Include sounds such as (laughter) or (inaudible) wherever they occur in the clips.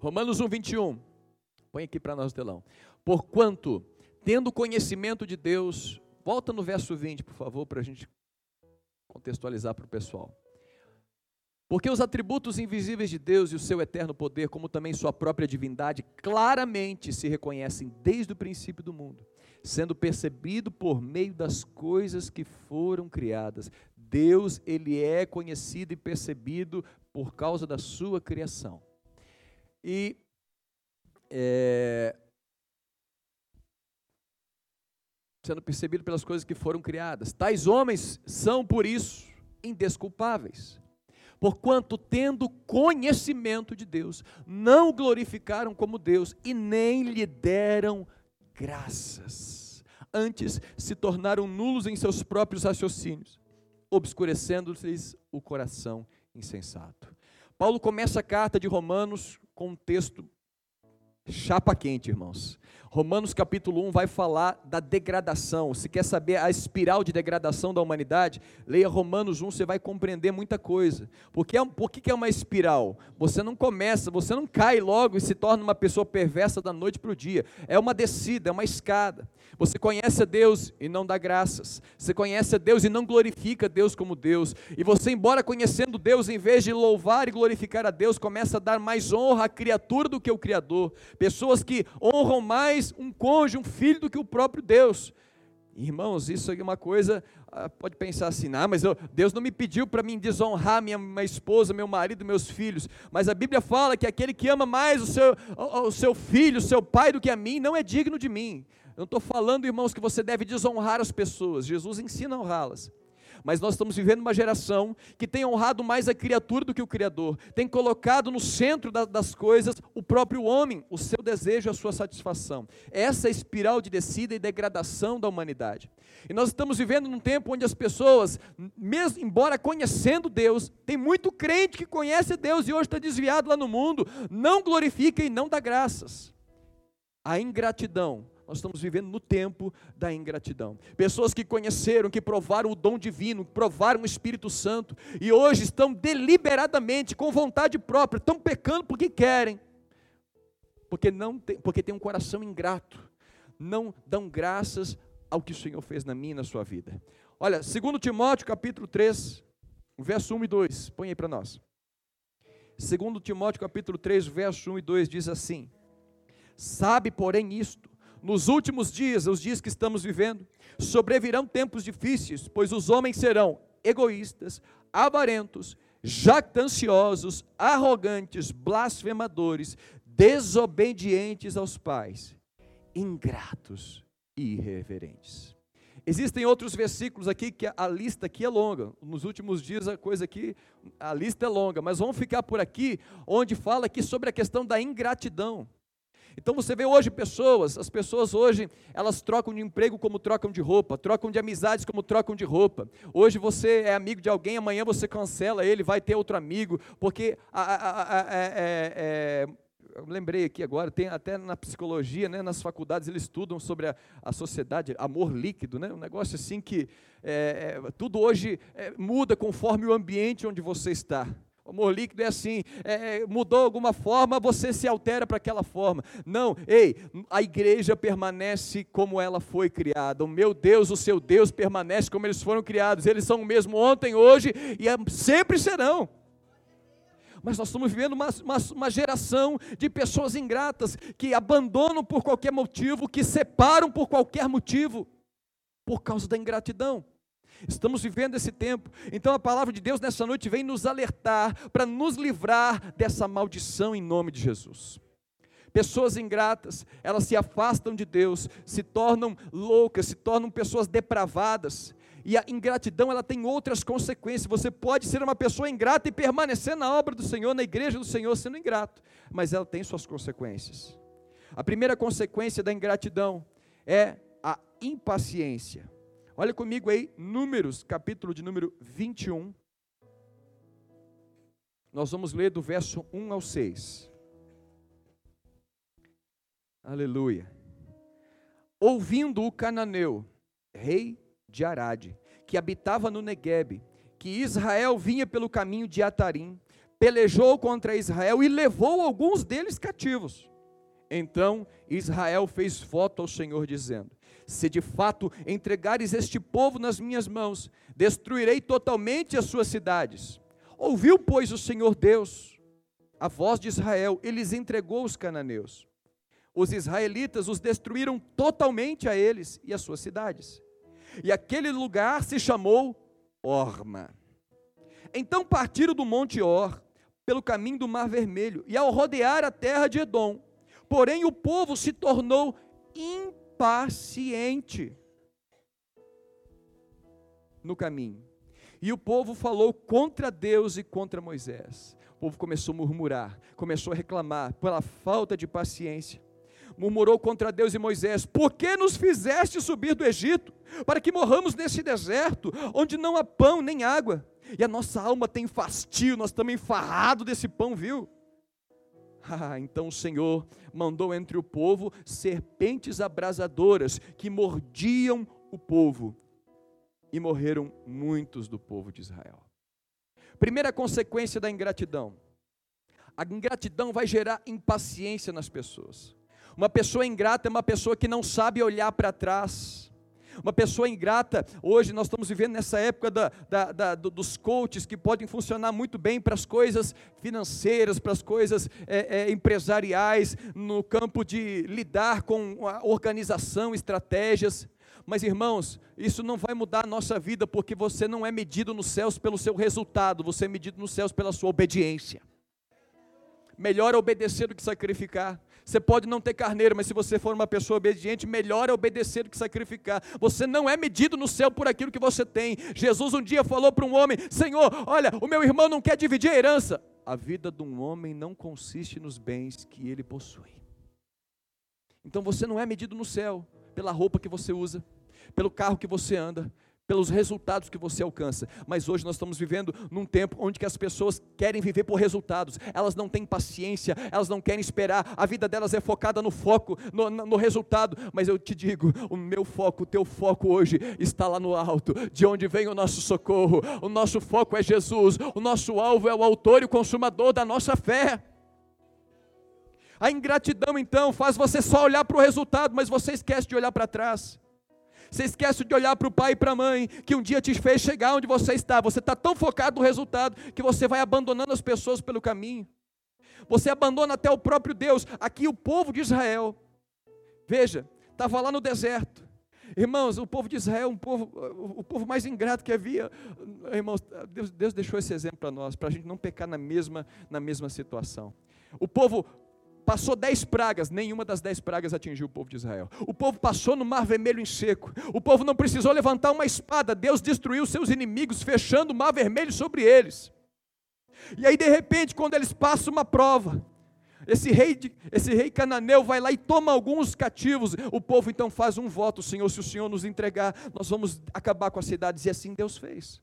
Romanos 1, 21. Põe aqui para nós o telão. Porquanto, tendo conhecimento de Deus, volta no verso 20, por favor, para a gente contextualizar para o pessoal. Porque os atributos invisíveis de Deus e o seu eterno poder, como também sua própria divindade, claramente se reconhecem desde o princípio do mundo, sendo percebido por meio das coisas que foram criadas. Deus, ele é conhecido e percebido por causa da sua criação. E é, sendo percebido pelas coisas que foram criadas. Tais homens são, por isso, indesculpáveis. Porquanto, tendo conhecimento de Deus, não glorificaram como Deus e nem lhe deram graças. Antes se tornaram nulos em seus próprios raciocínios, obscurecendo-lhes o coração insensato. Paulo começa a carta de Romanos com um texto chapa quente, irmãos. Romanos capítulo 1 vai falar da degradação. Se quer saber a espiral de degradação da humanidade, leia Romanos 1, você vai compreender muita coisa. Porque é, por que é uma espiral? Você não começa, você não cai logo e se torna uma pessoa perversa da noite para o dia. É uma descida, é uma escada. Você conhece a Deus e não dá graças. Você conhece a Deus e não glorifica Deus como Deus. E você, embora conhecendo Deus, em vez de louvar e glorificar a Deus, começa a dar mais honra à criatura do que o Criador. Pessoas que honram mais mais um cônjuge, um filho do que o próprio Deus. Irmãos, isso é uma coisa, ah, pode pensar assim, ah, mas eu, Deus não me pediu para mim desonrar minha, minha esposa, meu marido, meus filhos, mas a Bíblia fala que aquele que ama mais o seu, o, o seu filho, o seu pai do que a mim, não é digno de mim. Eu não estou falando, irmãos, que você deve desonrar as pessoas, Jesus ensina a honrá-las. Mas nós estamos vivendo uma geração que tem honrado mais a criatura do que o Criador, tem colocado no centro da, das coisas o próprio homem, o seu desejo, a sua satisfação. Essa é a espiral de descida e degradação da humanidade. E nós estamos vivendo num tempo onde as pessoas, mesmo embora conhecendo Deus, tem muito crente que conhece Deus e hoje está desviado lá no mundo, não glorifica e não dá graças. A ingratidão nós estamos vivendo no tempo da ingratidão. Pessoas que conheceram, que provaram o dom divino, provaram o Espírito Santo e hoje estão deliberadamente, com vontade própria, estão pecando porque querem, porque não tem, porque tem um coração ingrato, não dão graças ao que o Senhor fez na minha e na sua vida. Olha, 2 Timóteo capítulo 3, verso 1 e 2, põe aí para nós. 2 Timóteo capítulo 3, verso 1 e 2 diz assim: Sabe, porém, isto, nos últimos dias, os dias que estamos vivendo, sobrevirão tempos difíceis, pois os homens serão egoístas, avarentos, jactanciosos, arrogantes, blasfemadores, desobedientes aos pais, ingratos e irreverentes. Existem outros versículos aqui que a lista aqui é longa. Nos últimos dias a coisa aqui, a lista é longa, mas vamos ficar por aqui onde fala aqui sobre a questão da ingratidão. Então você vê hoje pessoas, as pessoas hoje, elas trocam de emprego como trocam de roupa, trocam de amizades como trocam de roupa. Hoje você é amigo de alguém, amanhã você cancela ele, vai ter outro amigo, porque a, a, a, é, é, eu lembrei aqui agora, tem até na psicologia, né, nas faculdades, eles estudam sobre a, a sociedade, amor líquido, né, um negócio assim que é, é, tudo hoje é, muda conforme o ambiente onde você está. Amor líquido é assim, é, é, mudou alguma forma, você se altera para aquela forma. Não, ei, a igreja permanece como ela foi criada. O meu Deus, o seu Deus permanece como eles foram criados. Eles são o mesmo ontem, hoje e é, sempre serão. Mas nós estamos vivendo uma, uma, uma geração de pessoas ingratas que abandonam por qualquer motivo, que separam por qualquer motivo, por causa da ingratidão. Estamos vivendo esse tempo. Então a palavra de Deus nessa noite vem nos alertar para nos livrar dessa maldição em nome de Jesus. Pessoas ingratas, elas se afastam de Deus, se tornam loucas, se tornam pessoas depravadas. E a ingratidão, ela tem outras consequências. Você pode ser uma pessoa ingrata e permanecer na obra do Senhor, na igreja do Senhor, sendo ingrato, mas ela tem suas consequências. A primeira consequência da ingratidão é a impaciência. Olha comigo aí, Números, capítulo de número 21. Nós vamos ler do verso 1 ao 6. Aleluia. Ouvindo o cananeu, rei de Arade, que habitava no Neguebe, que Israel vinha pelo caminho de Atarim, pelejou contra Israel e levou alguns deles cativos. Então Israel fez voto ao Senhor, dizendo: Se de fato entregares este povo nas minhas mãos, destruirei totalmente as suas cidades. Ouviu, pois, o Senhor Deus a voz de Israel, ele lhes entregou os cananeus. Os israelitas os destruíram totalmente a eles e as suas cidades. E aquele lugar se chamou Orma. Então partiram do monte Or, pelo caminho do Mar Vermelho, e ao rodear a terra de Edom, porém o povo se tornou impaciente no caminho. E o povo falou contra Deus e contra Moisés. O povo começou a murmurar, começou a reclamar pela falta de paciência. Murmurou contra Deus e Moisés: Por que nos fizeste subir do Egito? Para que morramos nesse deserto, onde não há pão nem água. E a nossa alma tem fastio, nós estamos enfarrados desse pão, viu? (laughs) Ah, então o Senhor mandou entre o povo serpentes abrasadoras que mordiam o povo e morreram muitos do povo de Israel. Primeira consequência da ingratidão: a ingratidão vai gerar impaciência nas pessoas. Uma pessoa ingrata é uma pessoa que não sabe olhar para trás. Uma pessoa ingrata, hoje nós estamos vivendo nessa época da, da, da, dos coaches que podem funcionar muito bem para as coisas financeiras, para as coisas é, é, empresariais, no campo de lidar com a organização, estratégias. Mas irmãos, isso não vai mudar a nossa vida, porque você não é medido nos céus pelo seu resultado, você é medido nos céus pela sua obediência. Melhor é obedecer do que sacrificar. Você pode não ter carneiro, mas se você for uma pessoa obediente, melhor é obedecer do que sacrificar. Você não é medido no céu por aquilo que você tem. Jesus um dia falou para um homem: Senhor, olha, o meu irmão não quer dividir a herança. A vida de um homem não consiste nos bens que ele possui. Então você não é medido no céu pela roupa que você usa, pelo carro que você anda, pelos resultados que você alcança. Mas hoje nós estamos vivendo num tempo onde que as pessoas querem viver por resultados. Elas não têm paciência, elas não querem esperar. A vida delas é focada no foco, no, no resultado. Mas eu te digo, o meu foco, o teu foco hoje está lá no alto, de onde vem o nosso socorro. O nosso foco é Jesus. O nosso alvo é o autor e o consumador da nossa fé. A ingratidão então faz você só olhar para o resultado, mas você esquece de olhar para trás. Você esquece de olhar para o pai e para a mãe, que um dia te fez chegar onde você está. Você está tão focado no resultado que você vai abandonando as pessoas pelo caminho. Você abandona até o próprio Deus. Aqui o povo de Israel, veja, estava lá no deserto. Irmãos, o povo de Israel é um povo, o povo mais ingrato que havia. Irmãos, Deus, Deus deixou esse exemplo para nós, para a gente não pecar na mesma, na mesma situação. O povo Passou dez pragas, nenhuma das dez pragas atingiu o povo de Israel. O povo passou no mar vermelho em seco. O povo não precisou levantar uma espada. Deus destruiu seus inimigos, fechando o mar vermelho sobre eles. E aí, de repente, quando eles passam uma prova, esse rei, esse rei cananeu vai lá e toma alguns cativos. O povo então faz um voto: Senhor, se o Senhor nos entregar, nós vamos acabar com as cidades. E assim Deus fez.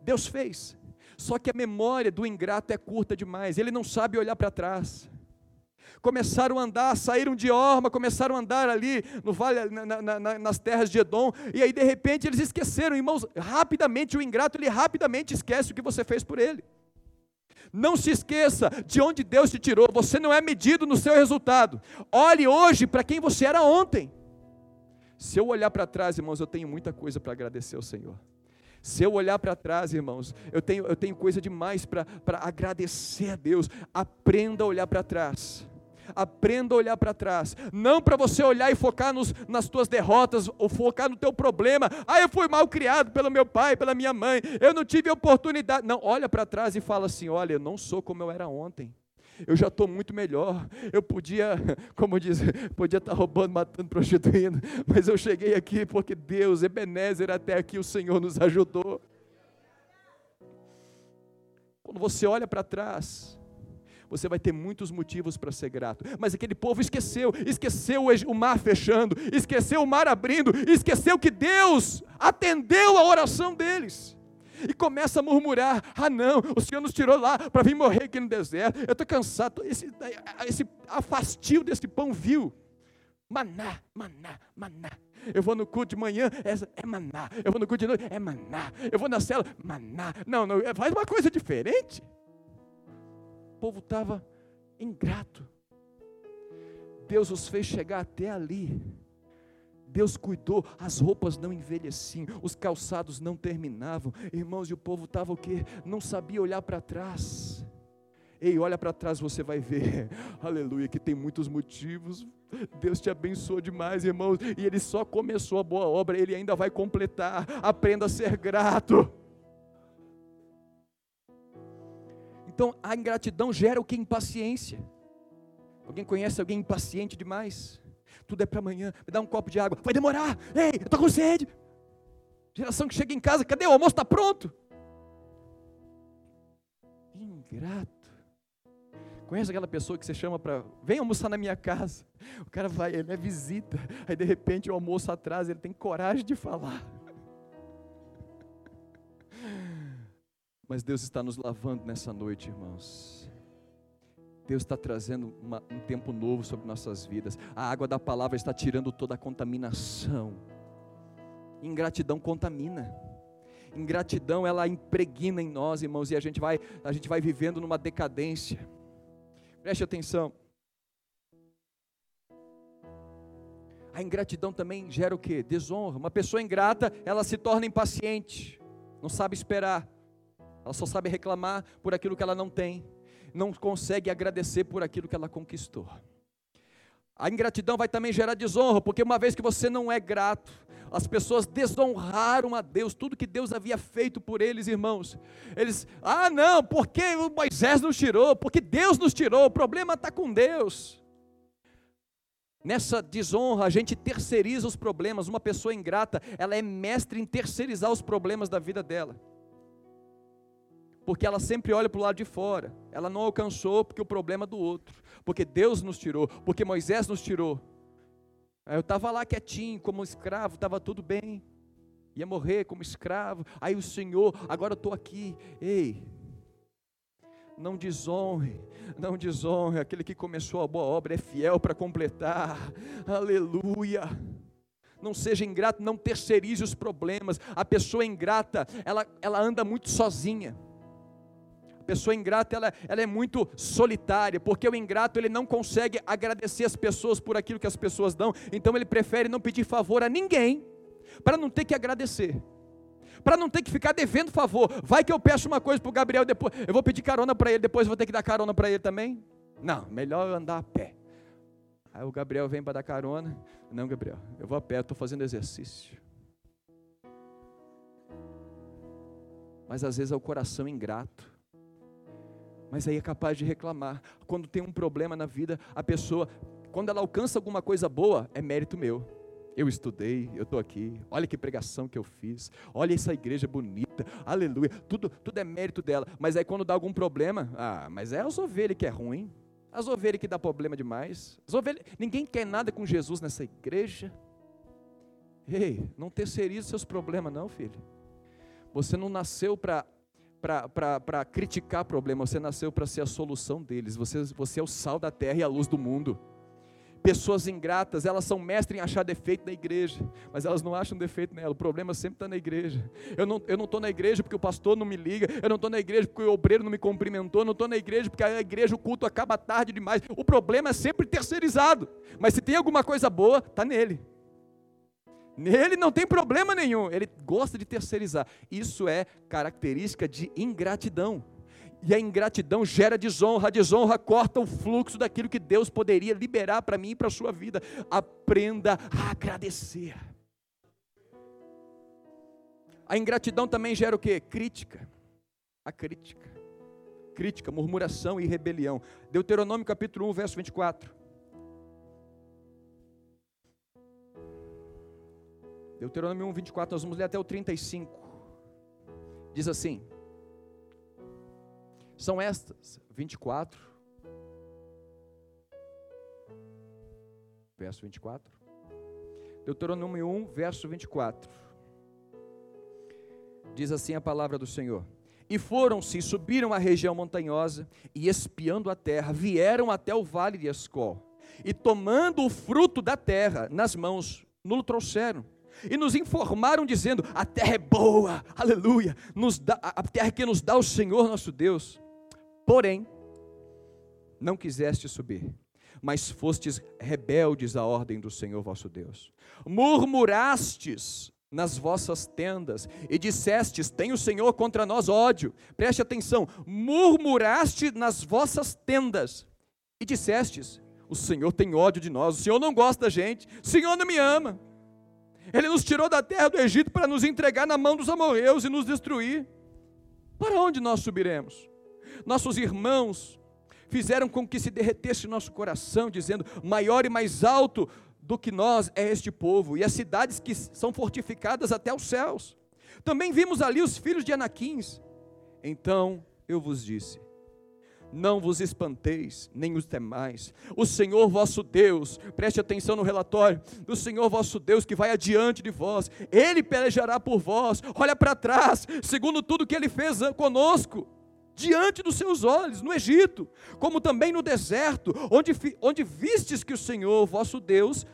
Deus fez. Só que a memória do ingrato é curta demais, ele não sabe olhar para trás começaram a andar, saíram de Orma, começaram a andar ali no vale, na, na, nas terras de Edom, e aí de repente eles esqueceram, irmãos, rapidamente o ingrato, ele rapidamente esquece o que você fez por ele. Não se esqueça de onde Deus te tirou, você não é medido no seu resultado. Olhe hoje para quem você era ontem. Se eu olhar para trás, irmãos, eu tenho muita coisa para agradecer ao Senhor. Se eu olhar para trás, irmãos, eu tenho, eu tenho coisa demais para agradecer a Deus. Aprenda a olhar para trás aprenda a olhar para trás, não para você olhar e focar nos, nas tuas derrotas, ou focar no teu problema, ah, eu fui mal criado pelo meu pai, pela minha mãe, eu não tive oportunidade, não, olha para trás e fala assim, olha, eu não sou como eu era ontem, eu já estou muito melhor. Eu podia, (laughs) como diz, podia estar tá roubando, matando, prostituindo, (laughs) mas eu cheguei aqui porque Deus, Ebenezer, até aqui o Senhor nos ajudou. Quando você olha para trás, você vai ter muitos motivos para ser grato. Mas aquele povo esqueceu, esqueceu o mar fechando, esqueceu o mar abrindo, esqueceu que Deus atendeu a oração deles. E começa a murmurar: ah, não, o Senhor nos tirou lá para vir morrer aqui no deserto. Eu estou cansado, esse, esse afastio desse pão vil. Maná, maná, maná. Eu vou no culto de manhã, é, é maná. Eu vou no culto de noite, é maná. Eu vou na cela, maná. Não, não, faz uma coisa diferente. Povo estava ingrato. Deus os fez chegar até ali. Deus cuidou, as roupas não envelheciam, os calçados não terminavam. Irmãos, e o povo estava o quê? Não sabia olhar para trás. Ei, olha para trás, você vai ver. (laughs) Aleluia, que tem muitos motivos. Deus te abençoou demais, irmãos. E Ele só começou a boa obra, Ele ainda vai completar. Aprenda a ser grato. Então, a ingratidão gera o que? Impaciência. Alguém conhece alguém impaciente demais? Tudo é para amanhã, me dá um copo de água, vai demorar, ei, eu estou com sede. Geração que chega em casa, cadê o almoço? Está pronto. Ingrato. Conhece aquela pessoa que você chama para, vem almoçar na minha casa. O cara vai, ele é visita, aí de repente o almoço atrás, ele tem coragem de falar. Mas Deus está nos lavando nessa noite, irmãos. Deus está trazendo uma, um tempo novo sobre nossas vidas. A água da palavra está tirando toda a contaminação. Ingratidão contamina. Ingratidão ela impregna em nós, irmãos, e a gente vai a gente vai vivendo numa decadência. Preste atenção. A ingratidão também gera o que? Desonra. Uma pessoa ingrata, ela se torna impaciente, não sabe esperar, ela só sabe reclamar por aquilo que ela não tem, não consegue agradecer por aquilo que ela conquistou. A ingratidão vai também gerar desonra, porque uma vez que você não é grato, as pessoas desonraram a Deus, tudo que Deus havia feito por eles, irmãos. Eles, ah, não, porque Moisés nos tirou, porque Deus nos tirou, o problema está com Deus. Nessa desonra, a gente terceiriza os problemas. Uma pessoa ingrata, ela é mestre em terceirizar os problemas da vida dela. Porque ela sempre olha para o lado de fora. Ela não alcançou porque o problema é do outro. Porque Deus nos tirou, porque Moisés nos tirou. Eu estava lá quietinho, como escravo, estava tudo bem. Ia morrer como escravo. Aí o Senhor, agora eu estou aqui. Ei, não desonre, não desonre. Aquele que começou a boa obra é fiel para completar. Aleluia. Não seja ingrato, não terceirize os problemas. A pessoa ingrata, ela, ela anda muito sozinha pessoa ingrata ela, ela é muito solitária, porque o ingrato ele não consegue agradecer as pessoas por aquilo que as pessoas dão, então ele prefere não pedir favor a ninguém, para não ter que agradecer, para não ter que ficar devendo favor. Vai que eu peço uma coisa para o Gabriel, depois eu vou pedir carona para ele, depois eu vou ter que dar carona para ele também. Não, melhor andar a pé. Aí o Gabriel vem para dar carona. Não, Gabriel, eu vou a pé, estou fazendo exercício. Mas às vezes é o coração ingrato mas aí é capaz de reclamar. Quando tem um problema na vida, a pessoa, quando ela alcança alguma coisa boa, é mérito meu. Eu estudei, eu estou aqui, olha que pregação que eu fiz, olha essa igreja bonita, aleluia, tudo, tudo é mérito dela. Mas aí quando dá algum problema, ah, mas é as ovelhas que é ruim, as ovelhas que dá problema demais. As ovelhas, ninguém quer nada com Jesus nessa igreja. Ei, não terceirize seus problemas, não, filho. Você não nasceu para para criticar problemas, você nasceu para ser a solução deles. Você, você é o sal da terra e a luz do mundo. Pessoas ingratas, elas são mestres em achar defeito na igreja, mas elas não acham defeito nela. O problema sempre está na igreja. Eu não estou eu não na igreja porque o pastor não me liga, eu não estou na igreja porque o obreiro não me cumprimentou, eu não estou na igreja porque a igreja, o culto acaba tarde demais. O problema é sempre terceirizado, mas se tem alguma coisa boa, está nele. Nele não tem problema nenhum, ele gosta de terceirizar. Isso é característica de ingratidão. E a ingratidão gera desonra, a desonra corta o fluxo daquilo que Deus poderia liberar para mim e para a sua vida. Aprenda a agradecer. A ingratidão também gera o que? Crítica. A crítica. Crítica, murmuração e rebelião. Deuteronômio capítulo 1, verso 24. Deuteronômio 1, 24, nós vamos ler até o 35. Diz assim: São estas, 24, verso 24. Deuteronômio 1, verso 24. Diz assim a palavra do Senhor: E foram-se, subiram a região montanhosa, e espiando a terra, vieram até o vale de Escol, e tomando o fruto da terra nas mãos, nulo trouxeram e nos informaram dizendo: a terra é boa, aleluia, nos dá, a terra que nos dá o Senhor nosso Deus. Porém, não quiseste subir, mas fostes rebeldes à ordem do Senhor vosso Deus. Murmurastes nas vossas tendas e dissestes: Tem o Senhor contra nós ódio. Preste atenção: murmuraste nas vossas tendas e dissestes: O Senhor tem ódio de nós, o Senhor não gosta da gente, o Senhor não me ama. Ele nos tirou da terra do Egito para nos entregar na mão dos amorreus e nos destruir. Para onde nós subiremos? Nossos irmãos fizeram com que se derretesse nosso coração, dizendo: Maior e mais alto do que nós é este povo, e as cidades que são fortificadas até os céus. Também vimos ali os filhos de Anaquins. Então eu vos disse: não vos espanteis, nem os temais. O Senhor vosso Deus, preste atenção no relatório, o Senhor vosso Deus que vai adiante de vós, Ele pelejará por vós. Olha para trás, segundo tudo que Ele fez conosco, diante dos seus olhos, no Egito, como também no deserto, onde, onde vistes que o Senhor vosso Deus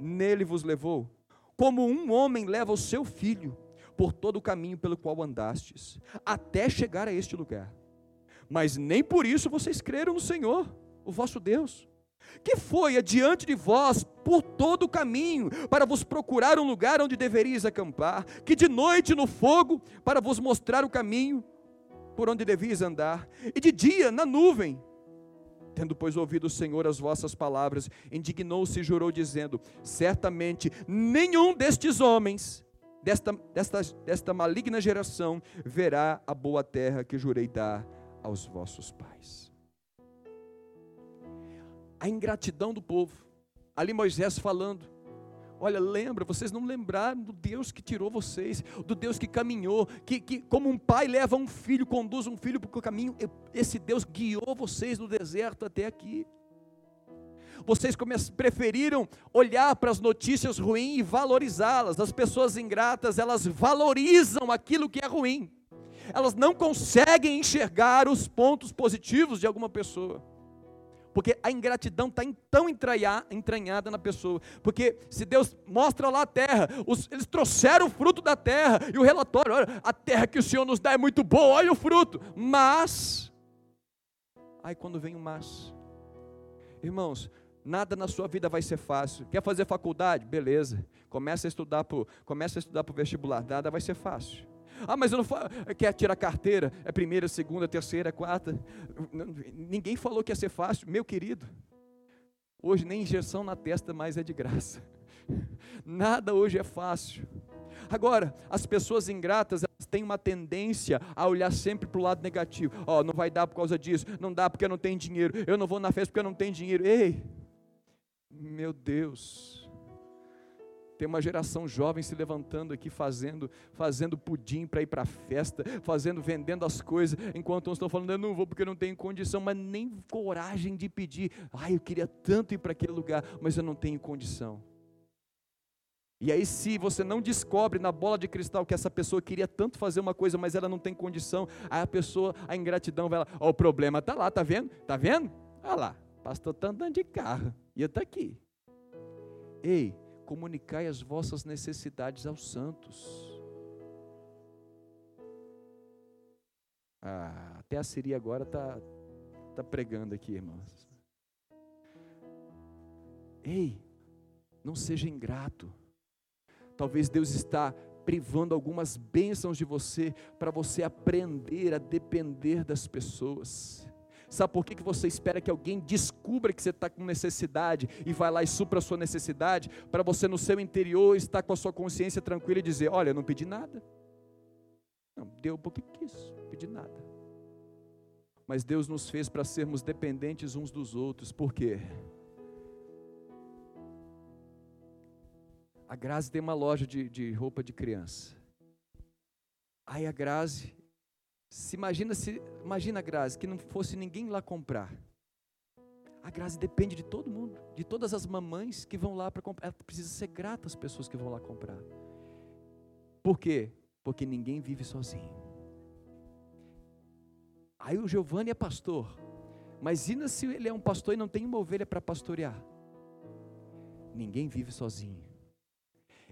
nele vos levou, como um homem leva o seu filho por todo o caminho pelo qual andastes, até chegar a este lugar mas nem por isso vocês creram no Senhor, o vosso Deus, que foi adiante de vós por todo o caminho, para vos procurar um lugar onde deveríeis acampar, que de noite no fogo, para vos mostrar o caminho por onde devias andar, e de dia na nuvem. Tendo, pois, ouvido o Senhor as vossas palavras, indignou-se e jurou, dizendo: Certamente nenhum destes homens, desta, desta, desta maligna geração, verá a boa terra que jurei dar aos vossos pais. A ingratidão do povo. Ali Moisés falando: Olha, lembra, vocês não lembraram do Deus que tirou vocês, do Deus que caminhou, que, que como um pai leva um filho, conduz um filho para o caminho, esse Deus guiou vocês no deserto até aqui. Vocês preferiram olhar para as notícias ruins e valorizá-las. As pessoas ingratas, elas valorizam aquilo que é ruim elas não conseguem enxergar os pontos positivos de alguma pessoa. Porque a ingratidão está tão entranhada na pessoa. Porque se Deus mostra lá a terra, os, eles trouxeram o fruto da terra, e o relatório, olha, a terra que o Senhor nos dá é muito boa, olha o fruto. Mas, aí quando vem o mas, irmãos, nada na sua vida vai ser fácil. Quer fazer faculdade? Beleza. Começa a estudar para começa a estudar vestibular, nada vai ser fácil. Ah, mas eu não falo. Quer tirar carteira? É primeira, segunda, terceira, quarta. Ninguém falou que ia ser fácil, meu querido. Hoje nem injeção na testa mais é de graça. Nada hoje é fácil. Agora, as pessoas ingratas, elas têm uma tendência a olhar sempre para o lado negativo. Ó, oh, não vai dar por causa disso, não dá porque eu não tenho dinheiro, eu não vou na festa porque eu não tenho dinheiro. Ei, meu Deus, tem uma geração jovem se levantando aqui fazendo, fazendo pudim para ir para a festa, fazendo, vendendo as coisas, enquanto uns estão falando, eu não vou porque não tenho condição, mas nem coragem de pedir. Ai, eu queria tanto ir para aquele lugar, mas eu não tenho condição. E aí, se você não descobre na bola de cristal que essa pessoa queria tanto fazer uma coisa, mas ela não tem condição, aí a pessoa, a ingratidão vai lá, ó, o problema está lá, tá vendo? Tá vendo? Olha lá, pastor está andando de carro, e eu estou aqui. Ei, comunicai as vossas necessidades aos santos. Ah, até a Siri agora está tá pregando aqui, irmãos. Ei, não seja ingrato. Talvez Deus está privando algumas bênçãos de você para você aprender a depender das pessoas. Sabe por que, que você espera que alguém descubra que você está com necessidade e vai lá e supra a sua necessidade, para você no seu interior estar com a sua consciência tranquila e dizer: Olha, eu não pedi nada. Não, deu porque quis, não pedi nada. Mas Deus nos fez para sermos dependentes uns dos outros, por quê? A Grazi tem uma loja de, de roupa de criança. Aí a Grazi se imagina se imagina Grazi que não fosse ninguém lá comprar. A Grazi depende de todo mundo, de todas as mamães que vão lá para comprar. Ela precisa ser grata às pessoas que vão lá comprar. Por quê? Porque ninguém vive sozinho. Aí o Giovanni é pastor. E se ele é um pastor e não tem uma ovelha para pastorear? Ninguém vive sozinho.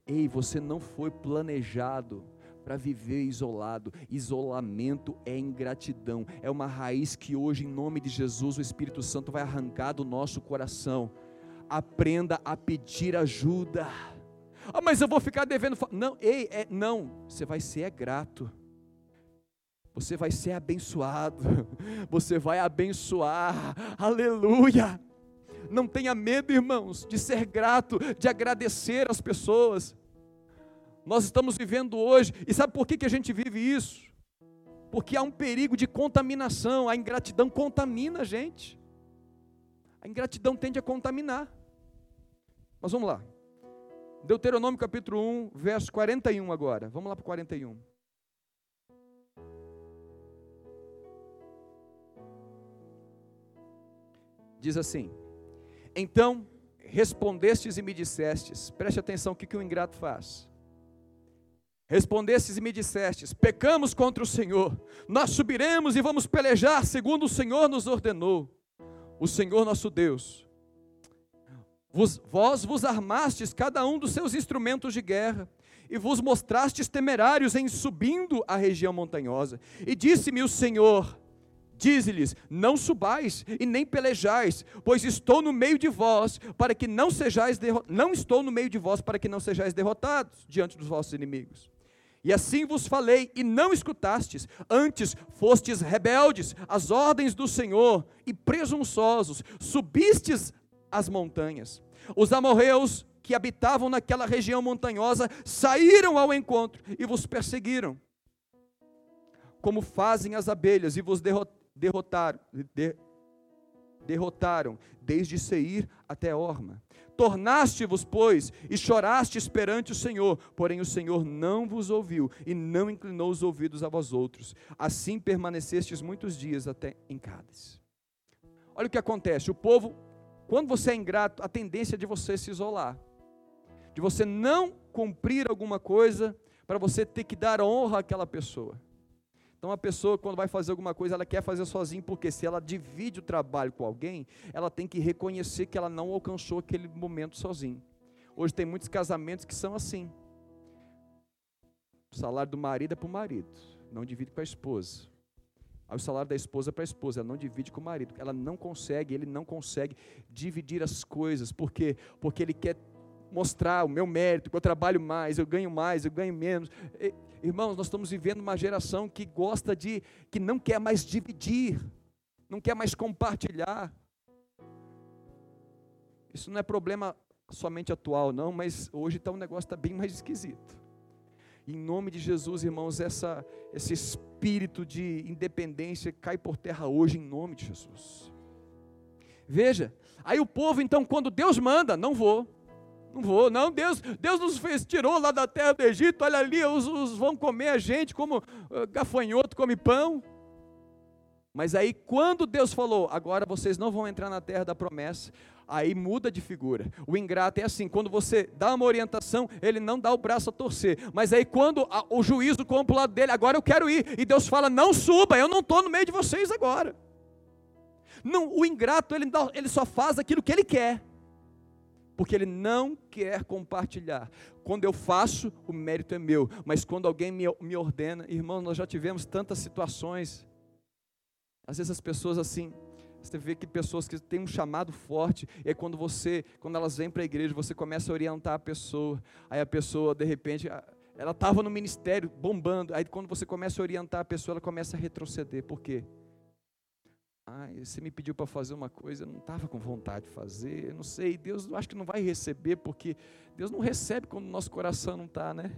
Ei, você não foi planejado para viver isolado. Isolamento é ingratidão, é uma raiz que hoje, em nome de Jesus, o Espírito Santo vai arrancar do nosso coração. Aprenda a pedir ajuda. Ah, mas eu vou ficar devendo. Não, ei, é, não. Você vai ser grato. Você vai ser abençoado. (laughs) Você vai abençoar. Aleluia. Não tenha medo, irmãos, de ser grato, de agradecer as pessoas. Nós estamos vivendo hoje, e sabe por que, que a gente vive isso? Porque há um perigo de contaminação, a ingratidão contamina a gente. A ingratidão tende a contaminar. Mas vamos lá. Deuteronômio capítulo 1, verso 41 agora. Vamos lá para o 41. Diz assim: Então respondestes e me dissestes, preste atenção o que, que o ingrato faz. Respondestes e me dissestes: Pecamos contra o Senhor, nós subiremos e vamos pelejar segundo o Senhor nos ordenou. O Senhor nosso Deus. Vos, vós vos armastes cada um dos seus instrumentos de guerra, e vos mostrastes temerários em subindo a região montanhosa. E disse-me o Senhor: Dize-lhes: Não subais e nem pelejais, pois estou no meio de vós, para que não sejais não estou no meio de vós para que não sejais derrotados diante dos vossos inimigos. E assim vos falei, e não escutastes, antes fostes rebeldes às ordens do Senhor e presunçosos, subistes as montanhas. Os amorreus que habitavam naquela região montanhosa saíram ao encontro e vos perseguiram, como fazem as abelhas, e vos derrotaram, derrotaram desde Seir até Orma. Tornaste-vos, pois, e chorastes perante o Senhor, porém o Senhor não vos ouviu e não inclinou os ouvidos a vós outros. Assim permanecestes muitos dias até em Cádiz. Olha o que acontece: o povo, quando você é ingrato, a tendência é de você se isolar, de você não cumprir alguma coisa para você ter que dar honra àquela pessoa. Então a pessoa quando vai fazer alguma coisa, ela quer fazer sozinha, porque se ela divide o trabalho com alguém, ela tem que reconhecer que ela não alcançou aquele momento sozinho. Hoje tem muitos casamentos que são assim. O salário do marido é para o marido, não divide com a esposa. Aí o salário da esposa é para a esposa, ela não divide com o marido. Ela não consegue, ele não consegue dividir as coisas. Por quê? Porque ele quer mostrar o meu mérito, que eu trabalho mais, eu ganho mais, eu ganho menos. Irmãos, nós estamos vivendo uma geração que gosta de, que não quer mais dividir, não quer mais compartilhar. Isso não é problema somente atual, não, mas hoje tá, um negócio está bem mais esquisito. Em nome de Jesus, irmãos, essa, esse espírito de independência cai por terra hoje, em nome de Jesus. Veja, aí o povo, então, quando Deus manda, não vou. Não vou, não. Deus, Deus nos fez, tirou lá da terra do Egito. Olha ali, os, os vão comer a gente como uh, gafanhoto come pão. Mas aí, quando Deus falou, agora vocês não vão entrar na terra da promessa, aí muda de figura. O ingrato é assim: quando você dá uma orientação, ele não dá o braço a torcer. Mas aí, quando a, o juízo compra para o lado dele, agora eu quero ir, e Deus fala: não suba, eu não estou no meio de vocês agora. Não, o ingrato, ele, ele só faz aquilo que ele quer porque ele não quer compartilhar. Quando eu faço, o mérito é meu, mas quando alguém me, me ordena, irmão, nós já tivemos tantas situações. Às vezes as pessoas assim, você vê que pessoas que têm um chamado forte, é quando você, quando elas vêm para a igreja, você começa a orientar a pessoa, aí a pessoa, de repente, ela estava no ministério bombando, aí quando você começa a orientar a pessoa, ela começa a retroceder, por quê? Ah, você me pediu para fazer uma coisa, eu não estava com vontade de fazer, eu não sei, Deus acho que não vai receber, porque Deus não recebe quando o nosso coração não está, né?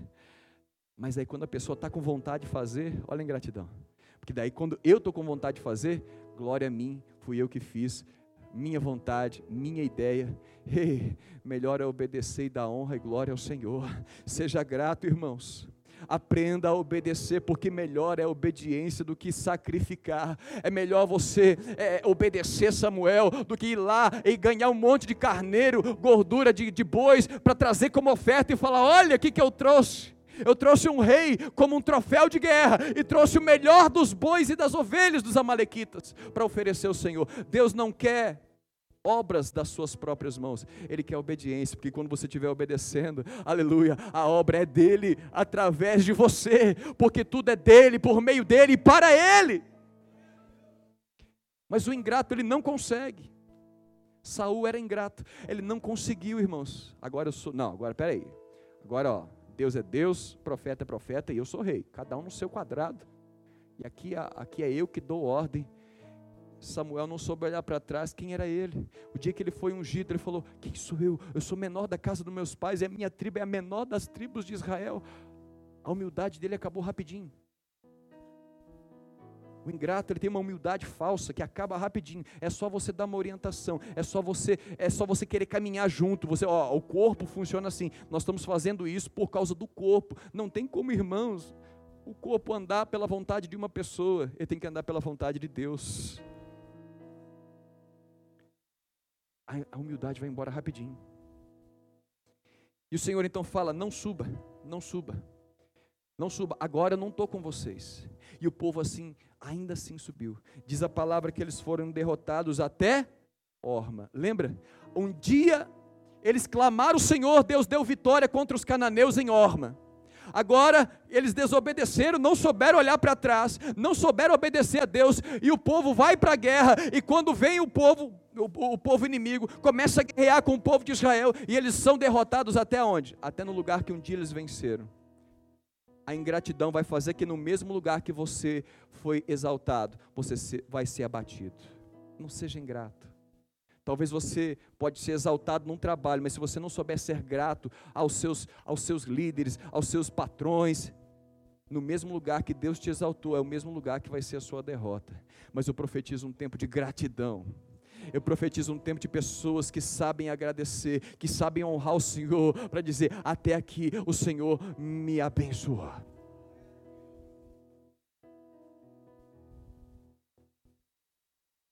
Mas aí quando a pessoa está com vontade de fazer, olha a ingratidão. Porque daí quando eu estou com vontade de fazer, glória a mim, fui eu que fiz, minha vontade, minha ideia. (laughs) Hey, melhor é obedecer e dar honra e glória ao Senhor. Seja grato, irmãos aprenda a obedecer, porque melhor é obediência do que sacrificar. É melhor você é, obedecer Samuel do que ir lá e ganhar um monte de carneiro, gordura de, de bois, para trazer como oferta e falar: olha o que, que eu trouxe. Eu trouxe um rei como um troféu de guerra e trouxe o melhor dos bois e das ovelhas dos amalequitas para oferecer ao Senhor. Deus não quer obras das suas próprias mãos. Ele quer obediência, porque quando você estiver obedecendo, aleluia, a obra é dele através de você, porque tudo é dele, por meio dele e para ele. Mas o ingrato ele não consegue. Saul era ingrato, ele não conseguiu, irmãos. Agora eu sou, não, agora peraí. Agora, ó, Deus é Deus, profeta é profeta e eu sou rei, cada um no seu quadrado. E aqui, aqui é eu que dou ordem. Samuel não soube olhar para trás quem era ele. O dia que ele foi ungido, ele falou: Quem sou eu? Eu sou menor da casa dos meus pais, e a minha tribo é a menor das tribos de Israel. A humildade dele acabou rapidinho. O ingrato ele tem uma humildade falsa que acaba rapidinho. É só você dar uma orientação, é só você, é só você querer caminhar junto. Você, ó, o corpo funciona assim. Nós estamos fazendo isso por causa do corpo. Não tem como, irmãos, o corpo andar pela vontade de uma pessoa. Ele tem que andar pela vontade de Deus. A humildade vai embora rapidinho. E o Senhor então fala: Não suba, não suba, não suba. Agora eu não estou com vocês. E o povo assim ainda assim subiu. Diz a palavra que eles foram derrotados até Orma. Lembra? Um dia eles clamaram o Senhor, Deus deu vitória contra os cananeus em Orma. Agora eles desobedeceram, não souberam olhar para trás, não souberam obedecer a Deus, e o povo vai para a guerra, e quando vem o povo, o, o, povo inimigo, começa a guerrear com o povo de Israel, e eles são derrotados até onde? Até no lugar que um dia eles venceram a ingratidão vai fazer que no mesmo lugar que você foi exaltado, você vai ser abatido. Não seja ingrato. Talvez você pode ser exaltado num trabalho, mas se você não souber ser grato aos seus, aos seus líderes, aos seus patrões, no mesmo lugar que Deus te exaltou, é o mesmo lugar que vai ser a sua derrota. Mas eu profetizo um tempo de gratidão eu profetizo um tempo de pessoas que sabem agradecer, que sabem honrar o Senhor, para dizer: até aqui o Senhor me abençoou.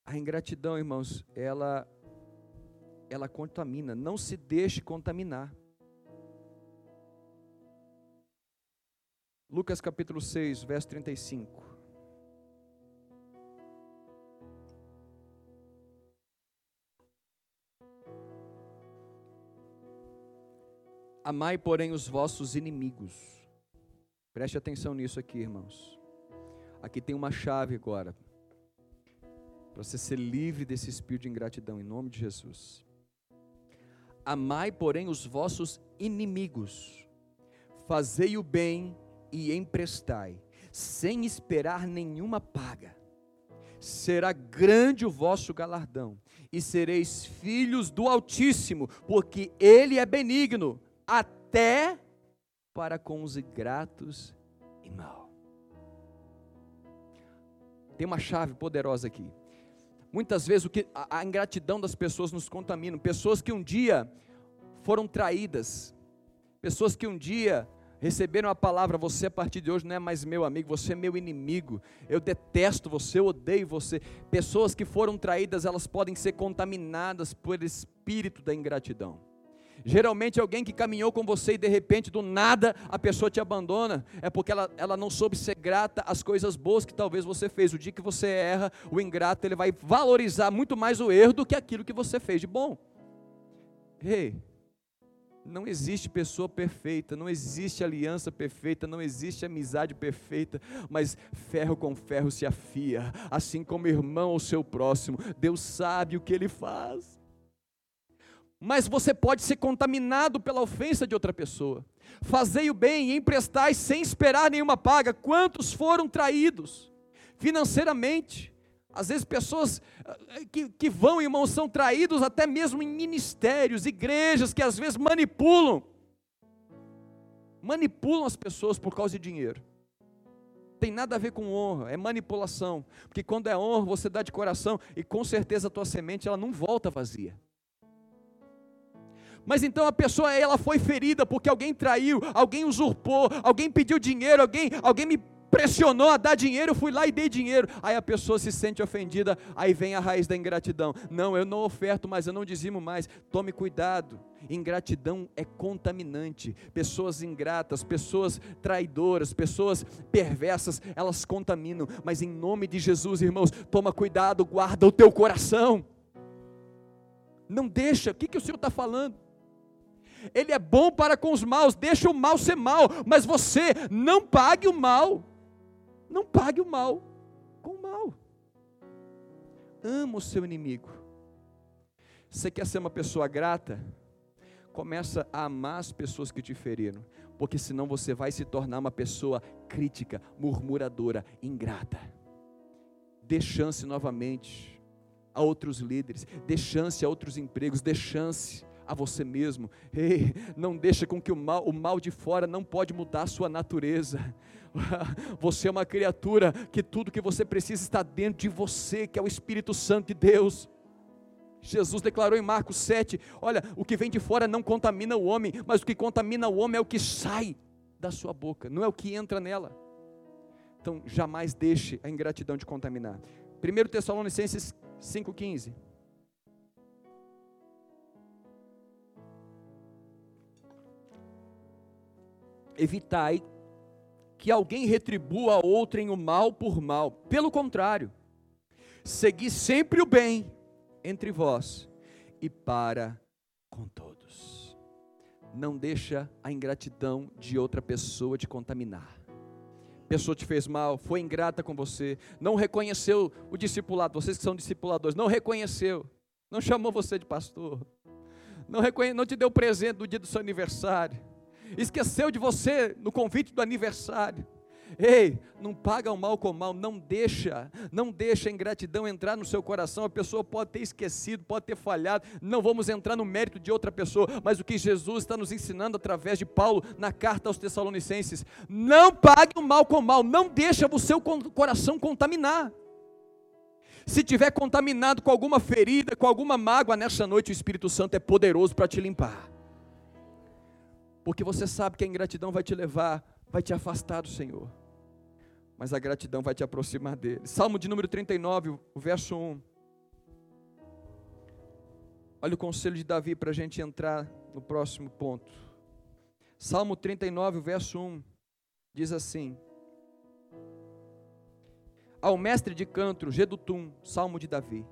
A ingratidão, irmãos, ela ela contamina, não se deixe contaminar. Lucas capítulo 6, verso 35. Amai, porém, os vossos inimigos. Preste atenção nisso aqui, irmãos. Aqui tem uma chave agora. Para você ser livre desse espírito de ingratidão, em nome de Jesus. Amai, porém, os vossos inimigos. Fazei o bem e emprestai, sem esperar nenhuma paga. Será grande o vosso galardão, e sereis filhos do Altíssimo, porque Ele é benigno até para com os ingratos e mal. Tem uma chave poderosa aqui. Muitas vezes o que a, a ingratidão das pessoas nos contamina. Pessoas que um dia foram traídas, pessoas que um dia receberam a palavra: você a partir de hoje não é mais meu amigo, você é meu inimigo. Eu detesto você, eu odeio você. Pessoas que foram traídas, elas podem ser contaminadas por espírito da ingratidão. Geralmente alguém que caminhou com você e de repente do nada a pessoa te abandona, é porque ela, ela não soube ser grata às coisas boas que talvez você fez. O dia que você erra, o ingrato ele vai valorizar muito mais o erro do que aquilo que você fez de bom. Ei, não existe pessoa perfeita, não existe aliança perfeita, não existe amizade perfeita, mas ferro com ferro se afia, assim como irmão ao seu próximo. Deus sabe o que ele faz mas você pode ser contaminado pela ofensa de outra pessoa. Fazei o bem e emprestai sem esperar nenhuma paga. Quantos foram traídos financeiramente? Às vezes pessoas eh, que, que vão, irmãos, são traídos até mesmo em ministérios, igrejas que às vezes manipulam. Manipulam as pessoas por causa de dinheiro. Tem nada a ver com honra, é manipulação. Porque quando é honra, você dá de coração e com certeza a tua semente ela não volta vazia. Mas então a pessoa ela foi ferida porque alguém traiu, alguém usurpou, alguém pediu dinheiro, alguém, alguém me pressionou a dar dinheiro, eu fui lá e dei dinheiro. Aí a pessoa se sente ofendida, aí vem a raiz da ingratidão. Não, eu não oferto mais, eu não dizimo mais. Tome cuidado. Ingratidão é contaminante. Pessoas ingratas, pessoas traidoras, pessoas perversas, elas contaminam. Mas em nome de Jesus, irmãos, toma cuidado, guarda o teu coração. Não deixa. O que, que o Senhor está falando? Ele é bom para com os maus, deixa o mal ser mal, mas você não pague o mal. Não pague o mal com o mal. Ama o seu inimigo. Você quer ser uma pessoa grata? Começa a amar as pessoas que te feriram, porque senão você vai se tornar uma pessoa crítica, murmuradora, ingrata. Dê chance novamente a outros líderes, dê chance a outros empregos, dê chance a você mesmo. Ei, não deixa com que o mal, o mal de fora não pode mudar a sua natureza. (laughs) Você é uma criatura que tudo que você precisa está dentro de você, que é o Espírito Santo de Deus. Jesus declarou em Marcos 7: Olha, o que vem de fora não contamina o homem, mas o que contamina o homem é o que sai da sua boca, não é o que entra nela. Então, jamais deixe a ingratidão de contaminar. 1 Tessalonicenses 5,15. Evitai que alguém retribua a outrem o mal por mal. Pelo contrário, segui sempre o bem entre vós e para com todos. Não deixa a ingratidão de outra pessoa te contaminar. Pessoa te fez mal, foi ingrata com você, não reconheceu o discipulado, vocês que são discipuladores, não reconheceu, não chamou você de pastor, não, reconhe, não te deu presente no dia do seu aniversário, esqueceu de você no convite do aniversário, Ei, não paga o mal com o mal, não deixa, não deixa a ingratidão entrar no seu coração. A pessoa pode ter esquecido, pode ter falhado. Não vamos entrar no mérito de outra pessoa, mas o que Jesus está nos ensinando através de Paulo na carta aos Tessalonicenses: não pague o mal com o mal, não deixa o seu coração contaminar. Se tiver contaminado com alguma ferida, com alguma mágoa nessa noite, o Espírito Santo é poderoso para te limpar. Porque você sabe que a ingratidão vai te levar, vai te afastar do Senhor mas a gratidão vai te aproximar dele. Salmo de número 39, o verso 1. Olha o conselho de Davi para a gente entrar no próximo ponto. Salmo 39, verso 1, diz assim: Ao mestre de canto, Gedutum, salmo de Davi,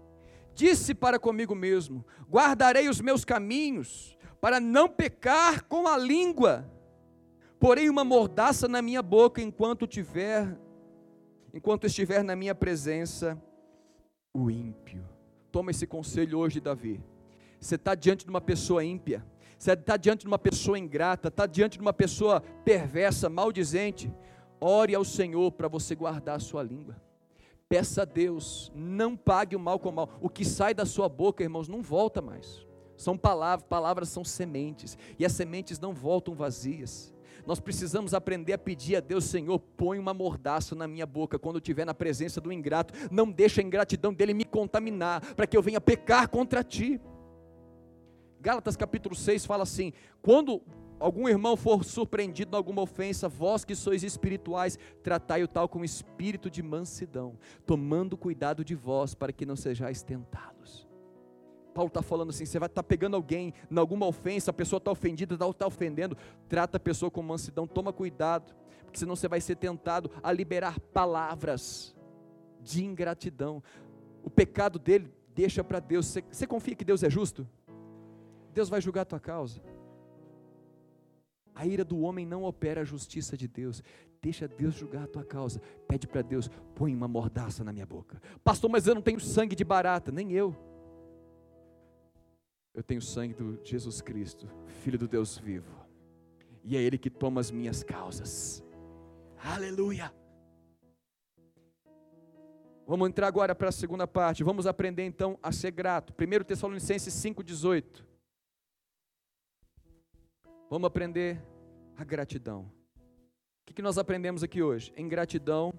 disse para comigo mesmo: Guardarei os meus caminhos, para não pecar com a língua. Porém, uma mordaça na minha boca enquanto tiver enquanto estiver na minha presença o ímpio. Toma esse conselho hoje, Davi. Você está diante de uma pessoa ímpia, você está diante de uma pessoa ingrata, está diante de uma pessoa perversa, maldizente. Ore ao Senhor para você guardar a sua língua. Peça a Deus, não pague o mal com o mal. O que sai da sua boca, irmãos, não volta mais. São palavras, palavras são sementes, e as sementes não voltam vazias. Nós precisamos aprender a pedir a Deus, Senhor, põe uma mordaça na minha boca quando eu estiver na presença do ingrato. Não deixa a ingratidão dele me contaminar, para que eu venha pecar contra ti. Gálatas capítulo 6 fala assim: quando algum irmão for surpreendido em alguma ofensa, vós que sois espirituais, tratai o tal com espírito de mansidão, tomando cuidado de vós, para que não sejais tentados. Paulo está falando assim: você vai estar tá pegando alguém em alguma ofensa, a pessoa está ofendida, está tá ofendendo, trata a pessoa com mansidão, toma cuidado, porque senão você vai ser tentado a liberar palavras de ingratidão. O pecado dele, deixa para Deus. Você, você confia que Deus é justo? Deus vai julgar a tua causa. A ira do homem não opera a justiça de Deus. Deixa Deus julgar a tua causa. Pede para Deus, põe uma mordaça na minha boca. Pastor, mas eu não tenho sangue de barata, nem eu eu tenho sangue de Jesus Cristo, Filho do Deus vivo, e é Ele que toma as minhas causas. Aleluia! Vamos entrar agora para a segunda parte. Vamos aprender então a ser grato. 1 Tessalonicenses 5,18. Vamos aprender a gratidão. O que nós aprendemos aqui hoje? Em gratidão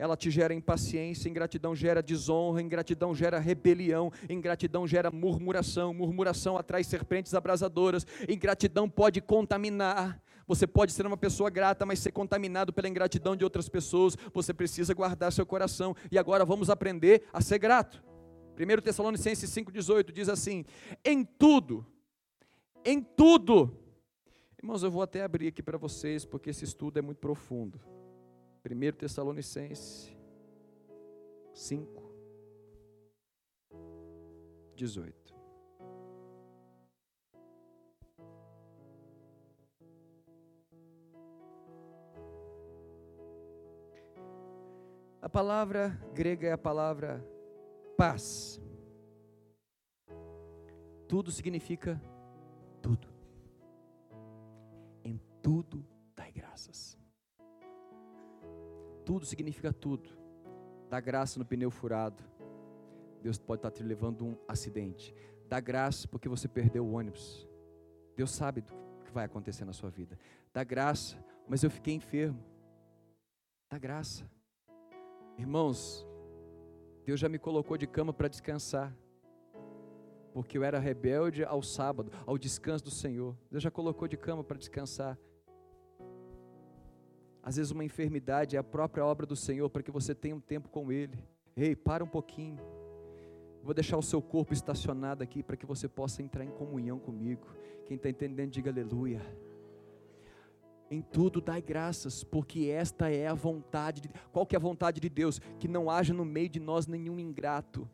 ela te gera impaciência, ingratidão gera desonra, ingratidão gera rebelião, ingratidão gera murmuração, murmuração atrai serpentes abrasadoras, ingratidão pode contaminar. Você pode ser uma pessoa grata, mas ser contaminado pela ingratidão de outras pessoas. Você precisa guardar seu coração. E agora vamos aprender a ser grato. 1 Tessalonicenses 5,18 diz assim: Em tudo, em tudo. Irmãos, eu vou até abrir aqui para vocês, porque esse estudo é muito profundo. 1 Tessalonicenses 5, 18. A palavra grega é a palavra paz. Tudo significa tudo. Em tudo dai graças. Tudo significa tudo. Dá graça no pneu furado. Deus pode estar te levando um acidente. Dá graça porque você perdeu o ônibus. Deus sabe do que vai acontecer na sua vida. Dá graça, mas eu fiquei enfermo. Dá graça. Irmãos, Deus já me colocou de cama para descansar. Porque eu era rebelde ao sábado, ao descanso do Senhor. Deus já colocou de cama para descansar. Às vezes uma enfermidade é a própria obra do Senhor para que você tenha um tempo com Ele. Ei, para um pouquinho. Vou deixar o seu corpo estacionado aqui para que você possa entrar em comunhão comigo. Quem está entendendo, diga aleluia. Em tudo dai graças, porque esta é a vontade de Qual que é a vontade de Deus? Que não haja no meio de nós nenhum ingrato.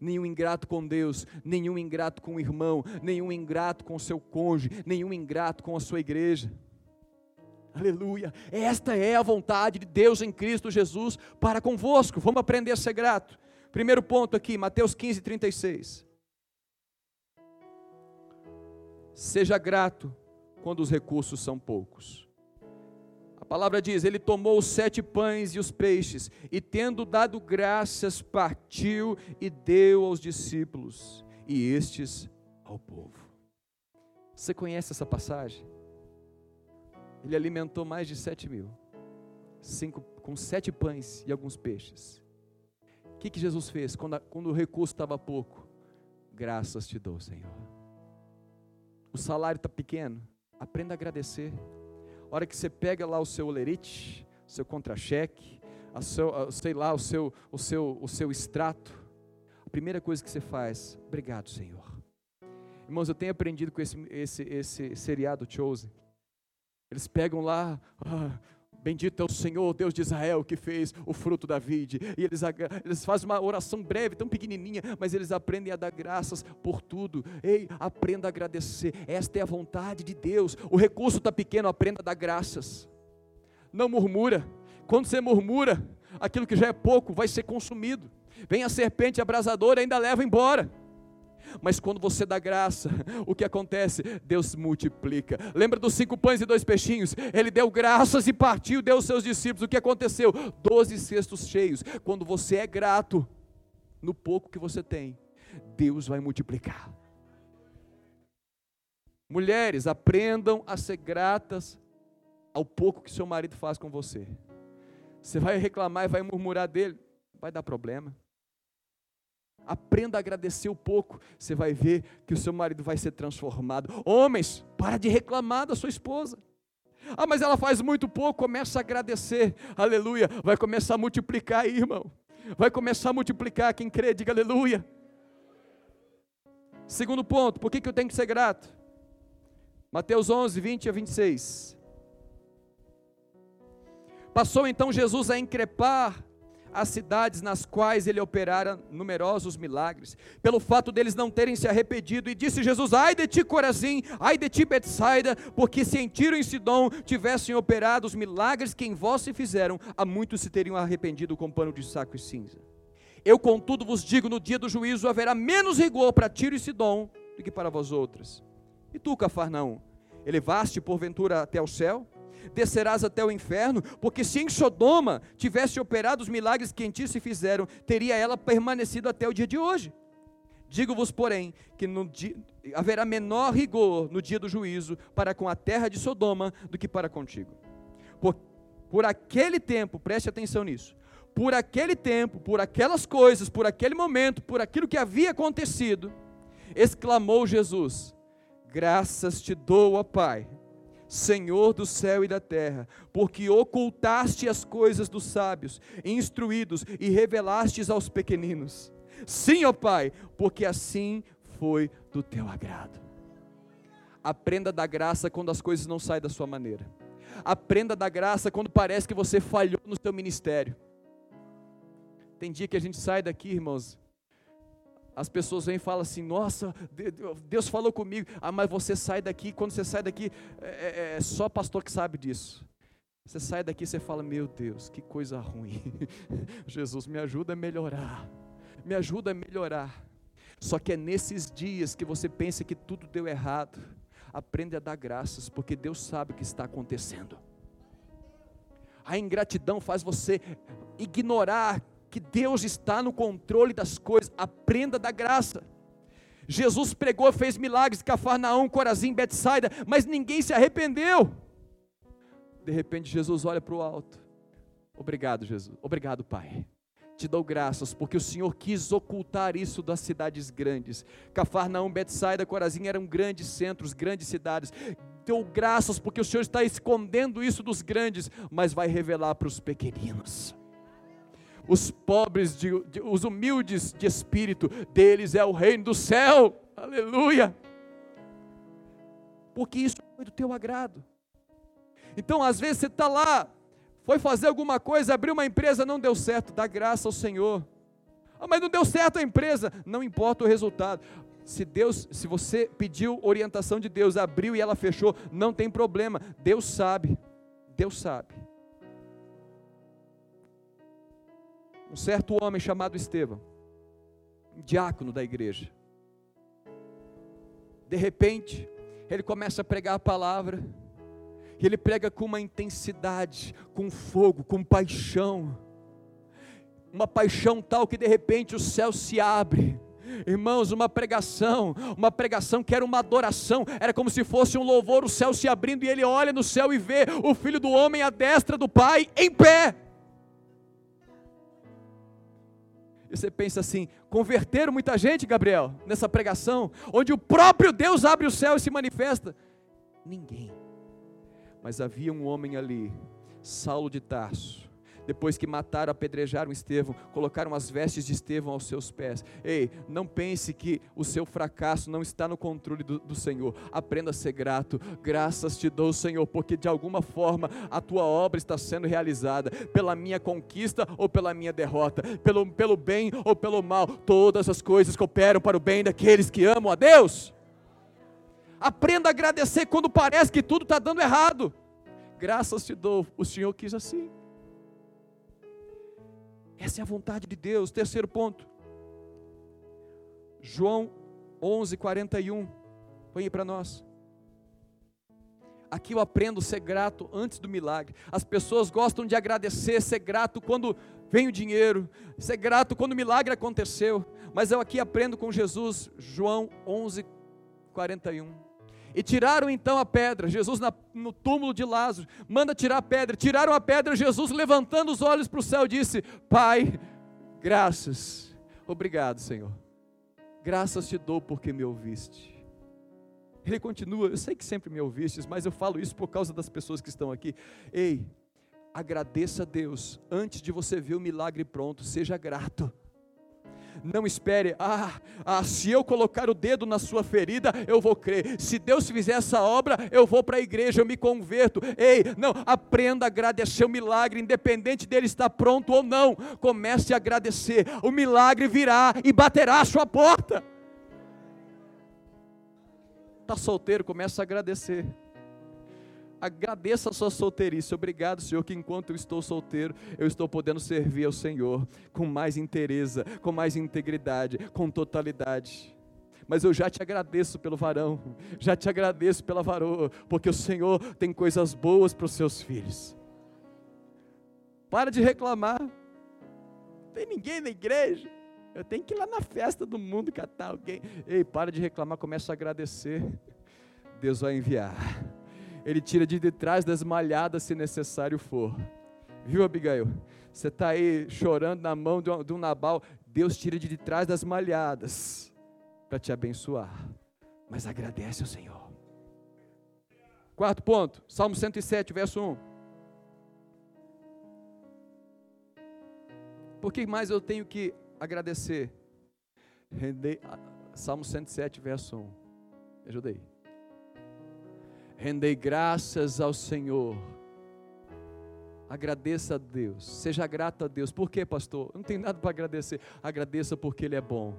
Nenhum ingrato com Deus, nenhum ingrato com o irmão, nenhum ingrato com o seu cônjuge, nenhum ingrato com a sua igreja. Aleluia. Esta é a vontade de Deus em Cristo Jesus para convosco. Vamos aprender a ser grato. Primeiro ponto aqui, Mateus 15, 36. Seja grato quando os recursos são poucos. A palavra diz: Ele tomou os sete pães e os peixes, e tendo dado graças, partiu e deu aos discípulos, e estes ao povo. Você conhece essa passagem? Ele alimentou mais de sete mil, cinco, com sete pães e alguns peixes. O que, que Jesus fez quando, a, quando o recurso estava pouco? Graças te dou, Senhor. O salário está pequeno, Aprenda a agradecer. A hora que você pega lá o seu olerite, o seu contra-cheque, a seu, a, sei lá, o seu, o, seu, o seu extrato, a primeira coisa que você faz, obrigado, Senhor. Irmãos, eu tenho aprendido com esse, esse, esse seriado Chosen. Eles pegam lá, ah, Bendito é o Senhor, Deus de Israel, que fez o fruto da vide. E eles, eles fazem uma oração breve, tão pequenininha, mas eles aprendem a dar graças por tudo. Ei, aprenda a agradecer. Esta é a vontade de Deus. O recurso está pequeno, aprenda a dar graças. Não murmura. Quando você murmura, aquilo que já é pouco vai ser consumido. Vem a serpente abrasadora ainda leva embora. Mas quando você dá graça, o que acontece? Deus multiplica. Lembra dos cinco pães e dois peixinhos? Ele deu graças e partiu, deu aos seus discípulos. O que aconteceu? Doze cestos cheios. Quando você é grato no pouco que você tem, Deus vai multiplicar. Mulheres, aprendam a ser gratas ao pouco que seu marido faz com você. Você vai reclamar e vai murmurar dele, vai dar problema. Aprenda a agradecer um pouco, você vai ver que o seu marido vai ser transformado. Homens, para de reclamar da sua esposa. Ah, mas ela faz muito pouco, começa a agradecer. Aleluia. Vai começar a multiplicar aí, irmão. Vai começar a multiplicar. Quem crê, diga aleluia. Segundo ponto, por que, que eu tenho que ser grato? Mateus 11, 20 a 26. Passou então Jesus a increpar as cidades nas quais ele operara numerosos milagres, pelo fato deles não terem se arrependido, e disse Jesus: Ai de ti, Corazim, ai de ti, Betsaida, porque se em Tiro e Sidom tivessem operado os milagres que em vós se fizeram, a muitos se teriam arrependido com pano de saco e cinza. Eu, contudo, vos digo: no dia do juízo haverá menos rigor para Tiro e Sidom do que para vós outras. E tu, Cafarnaum, elevaste porventura até o céu? Descerás até o inferno, porque se em Sodoma tivesse operado os milagres que em ti se fizeram, teria ela permanecido até o dia de hoje. Digo-vos, porém, que dia, haverá menor rigor no dia do juízo para com a terra de Sodoma do que para contigo. Por, por aquele tempo, preste atenção nisso, por aquele tempo, por aquelas coisas, por aquele momento, por aquilo que havia acontecido, exclamou Jesus: Graças te dou, ó Pai Senhor do céu e da terra, porque ocultaste as coisas dos sábios, instruídos e revelastes aos pequeninos. Sim, ó Pai, porque assim foi do teu agrado. Aprenda da graça quando as coisas não saem da sua maneira. Aprenda da graça quando parece que você falhou no seu ministério. Tem dia que a gente sai daqui, irmãos, as pessoas vêm e falam assim: Nossa, Deus falou comigo. Ah, mas você sai daqui, quando você sai daqui, é, é, é só pastor que sabe disso. Você sai daqui e você fala: Meu Deus, que coisa ruim. (laughs) Jesus, me ajuda a melhorar. Me ajuda a melhorar. Só que é nesses dias que você pensa que tudo deu errado. Aprende a dar graças, porque Deus sabe o que está acontecendo. A ingratidão faz você ignorar que Deus está no controle das coisas. Aprenda a dar graça. Jesus pregou, fez milagres, Cafarnaum, Corazim, Betsaida, mas ninguém se arrependeu. De repente Jesus olha para o alto. Obrigado, Jesus. Obrigado, Pai. Te dou graças, porque o Senhor quis ocultar isso das cidades grandes. Cafarnaum, Betsaida, Corazim eram grandes centros, grandes cidades. Deu graças, porque o Senhor está escondendo isso dos grandes, mas vai revelar para os pequeninos os pobres, de, de, os humildes de espírito, deles é o reino do céu, aleluia, porque isso foi do teu agrado. Então, às vezes você está lá, foi fazer alguma coisa, abriu uma empresa, não deu certo, dá graça ao Senhor. Ah, mas não deu certo a empresa, não importa o resultado. Se Deus, se você pediu orientação de Deus, abriu e ela fechou, não tem problema. Deus sabe. Deus sabe. Um certo homem chamado Estevão, diácono da igreja. De repente, ele começa a pregar a palavra, e ele prega com uma intensidade, com fogo, com paixão, uma paixão tal que de repente o céu se abre. Irmãos, uma pregação, uma pregação que era uma adoração, era como se fosse um louvor, o céu se abrindo e ele olha no céu e vê o filho do homem à destra do Pai em pé. Você pensa assim: converteram muita gente, Gabriel, nessa pregação, onde o próprio Deus abre o céu e se manifesta? Ninguém. Mas havia um homem ali, Saulo de Tarso, depois que mataram, apedrejaram Estevão, colocaram as vestes de Estevão aos seus pés. Ei, não pense que o seu fracasso não está no controle do, do, Senhor. Aprenda a ser grato. Graças te dou, Senhor, porque de alguma forma a tua obra está sendo realizada, pela minha conquista ou pela minha derrota, pelo, pelo bem ou pelo mal. Todas as coisas cooperam para o bem daqueles que amam a Deus. Aprenda a agradecer quando parece que tudo está dando errado. Graças te dou, o Senhor quis assim. Essa é a vontade de Deus. Terceiro ponto. João 11, 41. Põe aí para nós. Aqui eu aprendo a ser grato antes do milagre. As pessoas gostam de agradecer, ser grato quando vem o dinheiro, ser grato quando o milagre aconteceu. Mas eu aqui aprendo com Jesus, João 11, 41. E tiraram então a pedra, Jesus na, no túmulo de Lázaro, manda tirar a pedra. Tiraram a pedra, Jesus levantando os olhos para o céu disse: Pai, graças, obrigado, Senhor. Graças te dou porque me ouviste. Ele continua, eu sei que sempre me ouvistes, mas eu falo isso por causa das pessoas que estão aqui. Ei, agradeça a Deus antes de você ver o milagre pronto, seja grato. Não espere, ah, ah, se eu colocar o dedo na sua ferida, eu vou crer. Se Deus fizer essa obra, eu vou para a igreja, eu me converto. Ei, não, aprenda a agradecer o milagre, independente dele estar pronto ou não. Comece a agradecer, o milagre virá e baterá a sua porta. Está solteiro, começa a agradecer. Agradeça a sua solteirice. Obrigado, Senhor, que enquanto eu estou solteiro, eu estou podendo servir ao Senhor com mais interesa, com mais integridade, com totalidade. Mas eu já te agradeço pelo varão, já te agradeço pela varoa, porque o Senhor tem coisas boas para os seus filhos. Para de reclamar. Não tem ninguém na igreja. Eu tenho que ir lá na festa do mundo catar alguém. Ei, para de reclamar, começa a agradecer. Deus vai enviar. Ele tira de detrás das malhadas se necessário for. Viu, Abigail? Você está aí chorando na mão de um, Nabal. Deus tira de detrás das malhadas para te abençoar. Mas agradece ao Senhor. Quarto ponto, Salmo 107, verso 1. Por que mais eu tenho que agradecer? Salmo 107, verso 1. Me ajudei rendei graças ao Senhor. Agradeça a Deus, seja grato a Deus. Por quê, pastor? Não tem nada para agradecer. Agradeça porque Ele é bom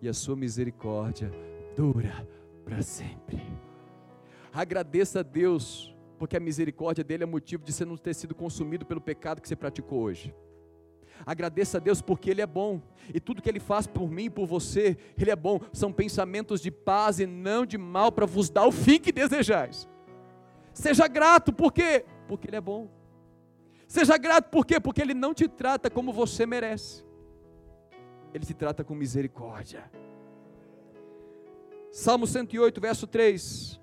e a sua misericórdia dura para sempre. Agradeça a Deus porque a misericórdia dele é motivo de você não ter sido consumido pelo pecado que você praticou hoje. Agradeça a Deus porque Ele é bom, e tudo que Ele faz por mim e por você, Ele é bom. São pensamentos de paz e não de mal para vos dar o fim que desejais. Seja grato, por quê? Porque Ele é bom. Seja grato, por quê? Porque Ele não te trata como você merece, Ele te trata com misericórdia. Salmo 108, verso 3.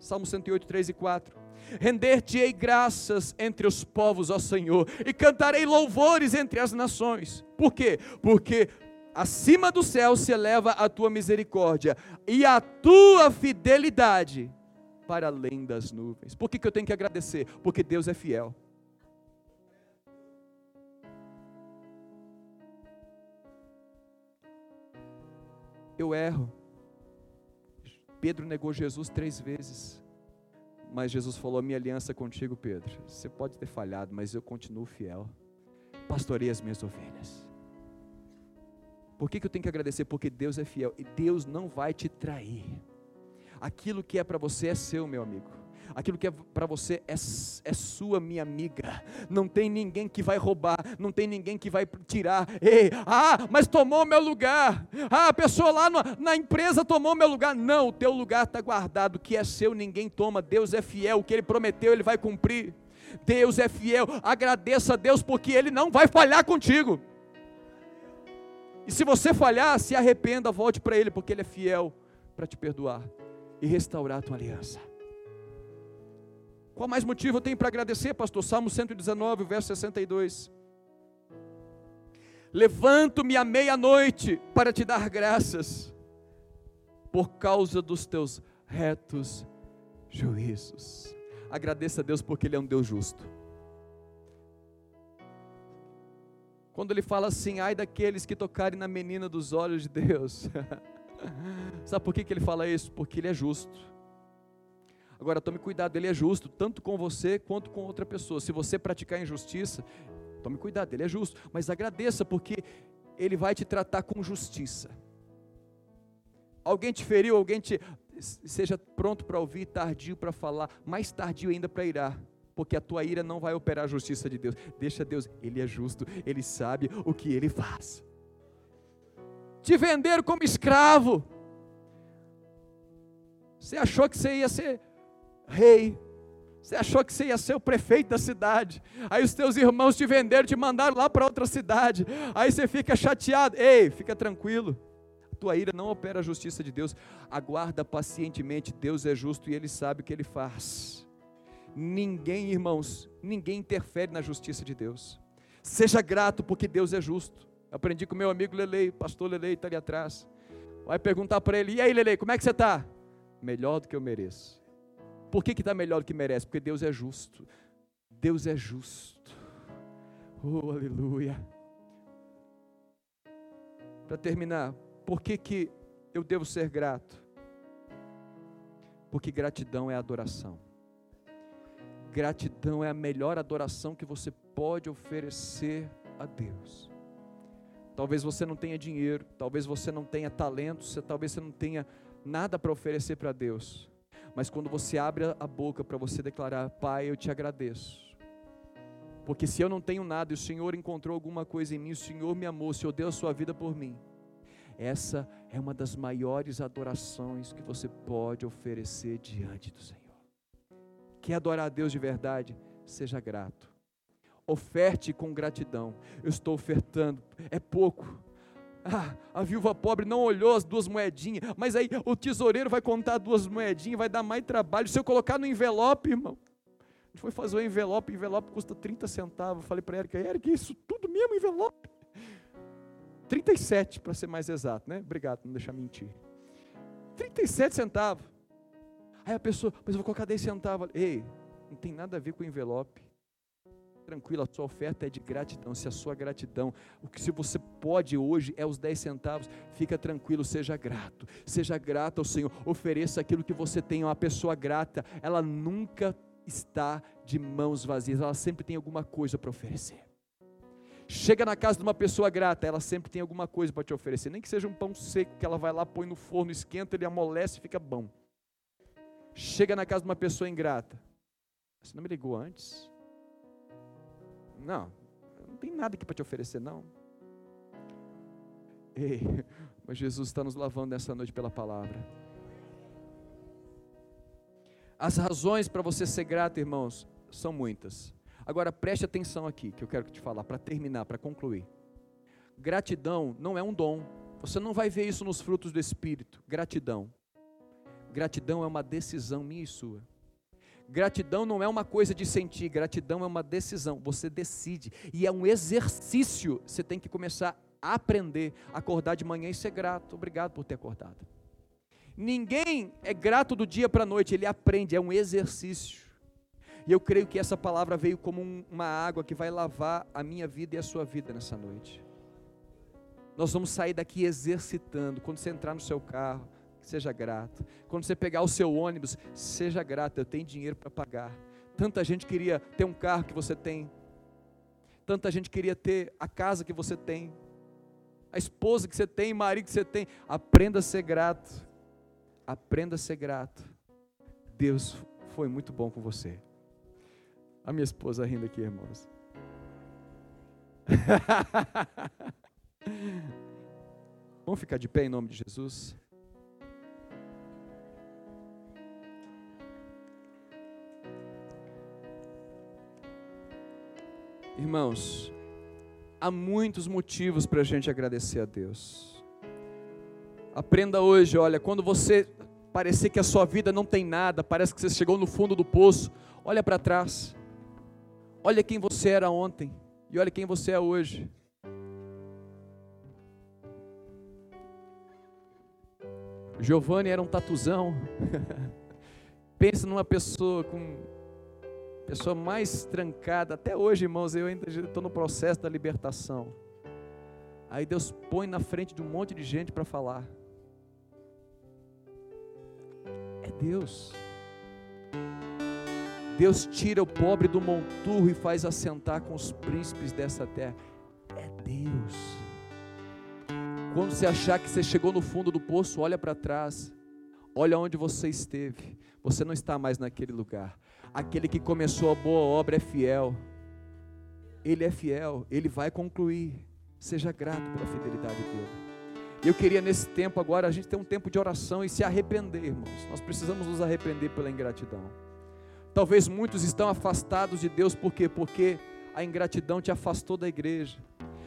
Salmo 108, 3 e 4. Render-te-ei graças entre os povos, ó Senhor, e cantarei louvores entre as nações. Por quê? Porque acima do céu se eleva a tua misericórdia e a tua fidelidade para além das nuvens. Por que, que eu tenho que agradecer? Porque Deus é fiel. Eu erro. Pedro negou Jesus três vezes. Mas Jesus falou: Minha aliança contigo, Pedro. Você pode ter falhado, mas eu continuo fiel. Pastorei as minhas ovelhas. Por que, que eu tenho que agradecer? Porque Deus é fiel e Deus não vai te trair. Aquilo que é para você é seu, meu amigo aquilo que é para você é, é sua, minha amiga. Não tem ninguém que vai roubar, não tem ninguém que vai tirar. Ei, ah, mas tomou meu lugar. Ah, a pessoa lá na, na empresa tomou meu lugar. Não, o teu lugar está guardado, o que é seu ninguém toma. Deus é fiel, o que ele prometeu ele vai cumprir. Deus é fiel, agradeça a Deus porque Ele não vai falhar contigo. E se você falhar, se arrependa, volte para Ele, porque Ele é fiel para te perdoar e restaurar a tua aliança. Qual mais motivo eu tenho para agradecer, pastor? Salmo 119, verso 62. Levanto-me à meia-noite para te dar graças, por causa dos teus retos juízos. Agradeça a Deus porque Ele é um Deus justo. Quando Ele fala assim, ai daqueles que tocarem na menina dos olhos de Deus. (laughs) Sabe por que, que Ele fala isso? Porque Ele é justo. Agora tome cuidado, ele é justo, tanto com você quanto com outra pessoa. Se você praticar injustiça, tome cuidado, ele é justo, mas agradeça, porque ele vai te tratar com justiça. Alguém te feriu, alguém te. Seja pronto para ouvir, tardio para falar, mais tardio ainda para irar porque a tua ira não vai operar a justiça de Deus. Deixa Deus, Ele é justo, Ele sabe o que Ele faz. Te vender como escravo. Você achou que você ia ser rei. Você achou que você ia ser o prefeito da cidade. Aí os teus irmãos te venderam, te mandaram lá para outra cidade. Aí você fica chateado. Ei, fica tranquilo. Tua ira não opera a justiça de Deus. Aguarda pacientemente. Deus é justo e Ele sabe o que Ele faz. Ninguém, irmãos, ninguém interfere na justiça de Deus. Seja grato porque Deus é justo. Aprendi com meu amigo Lelei, pastor Lelei está ali atrás. Vai perguntar para ele: e aí, Lelei, como é que você está? Melhor do que eu mereço. Por que está melhor do que merece? Porque Deus é justo. Deus é justo. Oh, aleluia. Para terminar, por que, que eu devo ser grato? Porque gratidão é adoração. Gratidão é a melhor adoração que você pode oferecer a Deus. Talvez você não tenha dinheiro, talvez você não tenha talento, talvez você não tenha nada para oferecer para Deus. Mas quando você abre a boca para você declarar, Pai, eu te agradeço. Porque se eu não tenho nada e o Senhor encontrou alguma coisa em mim, o Senhor me amou, o Senhor deu a sua vida por mim. Essa é uma das maiores adorações que você pode oferecer diante do Senhor. Quer adorar a Deus de verdade? Seja grato. Oferte com gratidão. Eu estou ofertando, é pouco, ah, a viúva pobre não olhou as duas moedinhas, mas aí o tesoureiro vai contar duas moedinhas, vai dar mais trabalho. Se eu colocar no envelope, irmão, a gente foi fazer o envelope, o envelope custa 30 centavos. Falei para a Erika, Erika, isso tudo mesmo, envelope? 37 para ser mais exato, né? Obrigado não deixar mentir. 37 centavos. Aí a pessoa, mas eu vou colocar 10 centavos. Ei, não tem nada a ver com o envelope tranquilo, a sua oferta é de gratidão. Se a sua gratidão, o que se você pode hoje é os 10 centavos, fica tranquilo, seja grato. Seja grato ao Senhor. Ofereça aquilo que você tem. Uma pessoa grata, ela nunca está de mãos vazias, ela sempre tem alguma coisa para oferecer. Chega na casa de uma pessoa grata, ela sempre tem alguma coisa para te oferecer, nem que seja um pão seco que ela vai lá, põe no forno, esquenta, ele amolece fica bom. Chega na casa de uma pessoa ingrata. Você não me ligou antes? Não, não tem nada aqui para te oferecer, não. Ei, (laughs) mas Jesus está nos lavando nessa noite pela palavra. As razões para você ser grato, irmãos, são muitas. Agora preste atenção aqui, que eu quero te falar, para terminar, para concluir. Gratidão não é um dom. Você não vai ver isso nos frutos do Espírito. Gratidão. Gratidão é uma decisão minha e sua. Gratidão não é uma coisa de sentir, gratidão é uma decisão. Você decide. E é um exercício. Você tem que começar a aprender, a acordar de manhã e ser grato. Obrigado por ter acordado. Ninguém é grato do dia para a noite, ele aprende, é um exercício. E eu creio que essa palavra veio como um, uma água que vai lavar a minha vida e a sua vida nessa noite. Nós vamos sair daqui exercitando. Quando você entrar no seu carro, seja grato. Quando você pegar o seu ônibus, seja grato. Eu tenho dinheiro para pagar. Tanta gente queria ter um carro que você tem. Tanta gente queria ter a casa que você tem. A esposa que você tem, o marido que você tem. Aprenda a ser grato. Aprenda a ser grato. Deus foi muito bom com você. A minha esposa rindo aqui, irmãos. (laughs) Vamos ficar de pé em nome de Jesus? Irmãos, há muitos motivos para a gente agradecer a Deus. Aprenda hoje, olha, quando você parecer que a sua vida não tem nada, parece que você chegou no fundo do poço, olha para trás. Olha quem você era ontem e olha quem você é hoje. Giovanni era um tatuzão. (laughs) Pensa numa pessoa com pessoa mais trancada. Até hoje, irmãos, eu ainda estou no processo da libertação. Aí Deus põe na frente de um monte de gente para falar. É Deus. Deus tira o pobre do monturro e faz assentar com os príncipes dessa terra. É Deus. Quando você achar que você chegou no fundo do poço, olha para trás. Olha onde você esteve. Você não está mais naquele lugar. Aquele que começou a boa obra é fiel. Ele é fiel, ele vai concluir. Seja grato pela fidelidade dele. Eu queria nesse tempo agora a gente ter um tempo de oração e se arrepender, irmãos. Nós precisamos nos arrepender pela ingratidão. Talvez muitos estão afastados de Deus, por quê? Porque a ingratidão te afastou da igreja.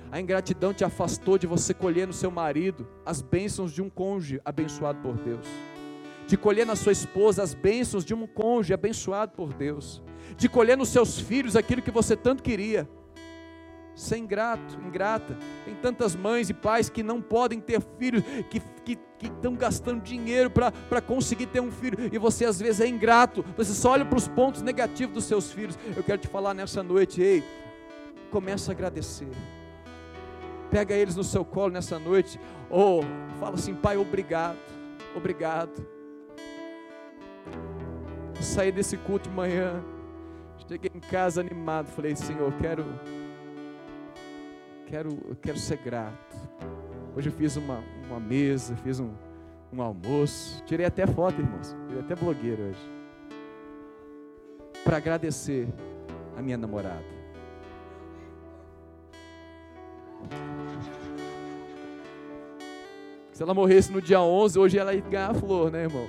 A ingratidão te afastou de você colher no seu marido as bênçãos de um cônjuge abençoado por Deus. De colher na sua esposa as bênçãos de um cônjuge abençoado por Deus. De colher nos seus filhos aquilo que você tanto queria. Ser ingrato, ingrata. Tem tantas mães e pais que não podem ter filhos, que, que, que estão gastando dinheiro para conseguir ter um filho, e você às vezes é ingrato, você só olha para os pontos negativos dos seus filhos. Eu quero te falar nessa noite, ei, começa a agradecer. Pega eles no seu colo nessa noite, ou fala assim, pai, obrigado, obrigado. Saí desse culto de manhã, cheguei em casa animado, falei, Senhor, quero quero, quero ser grato. Hoje eu fiz uma, uma mesa, fiz um, um almoço. Tirei até foto, irmãos. Tirei até blogueiro hoje. Para agradecer a minha namorada. Se ela morresse no dia 11, hoje ela ia ganhar flor, né, irmão?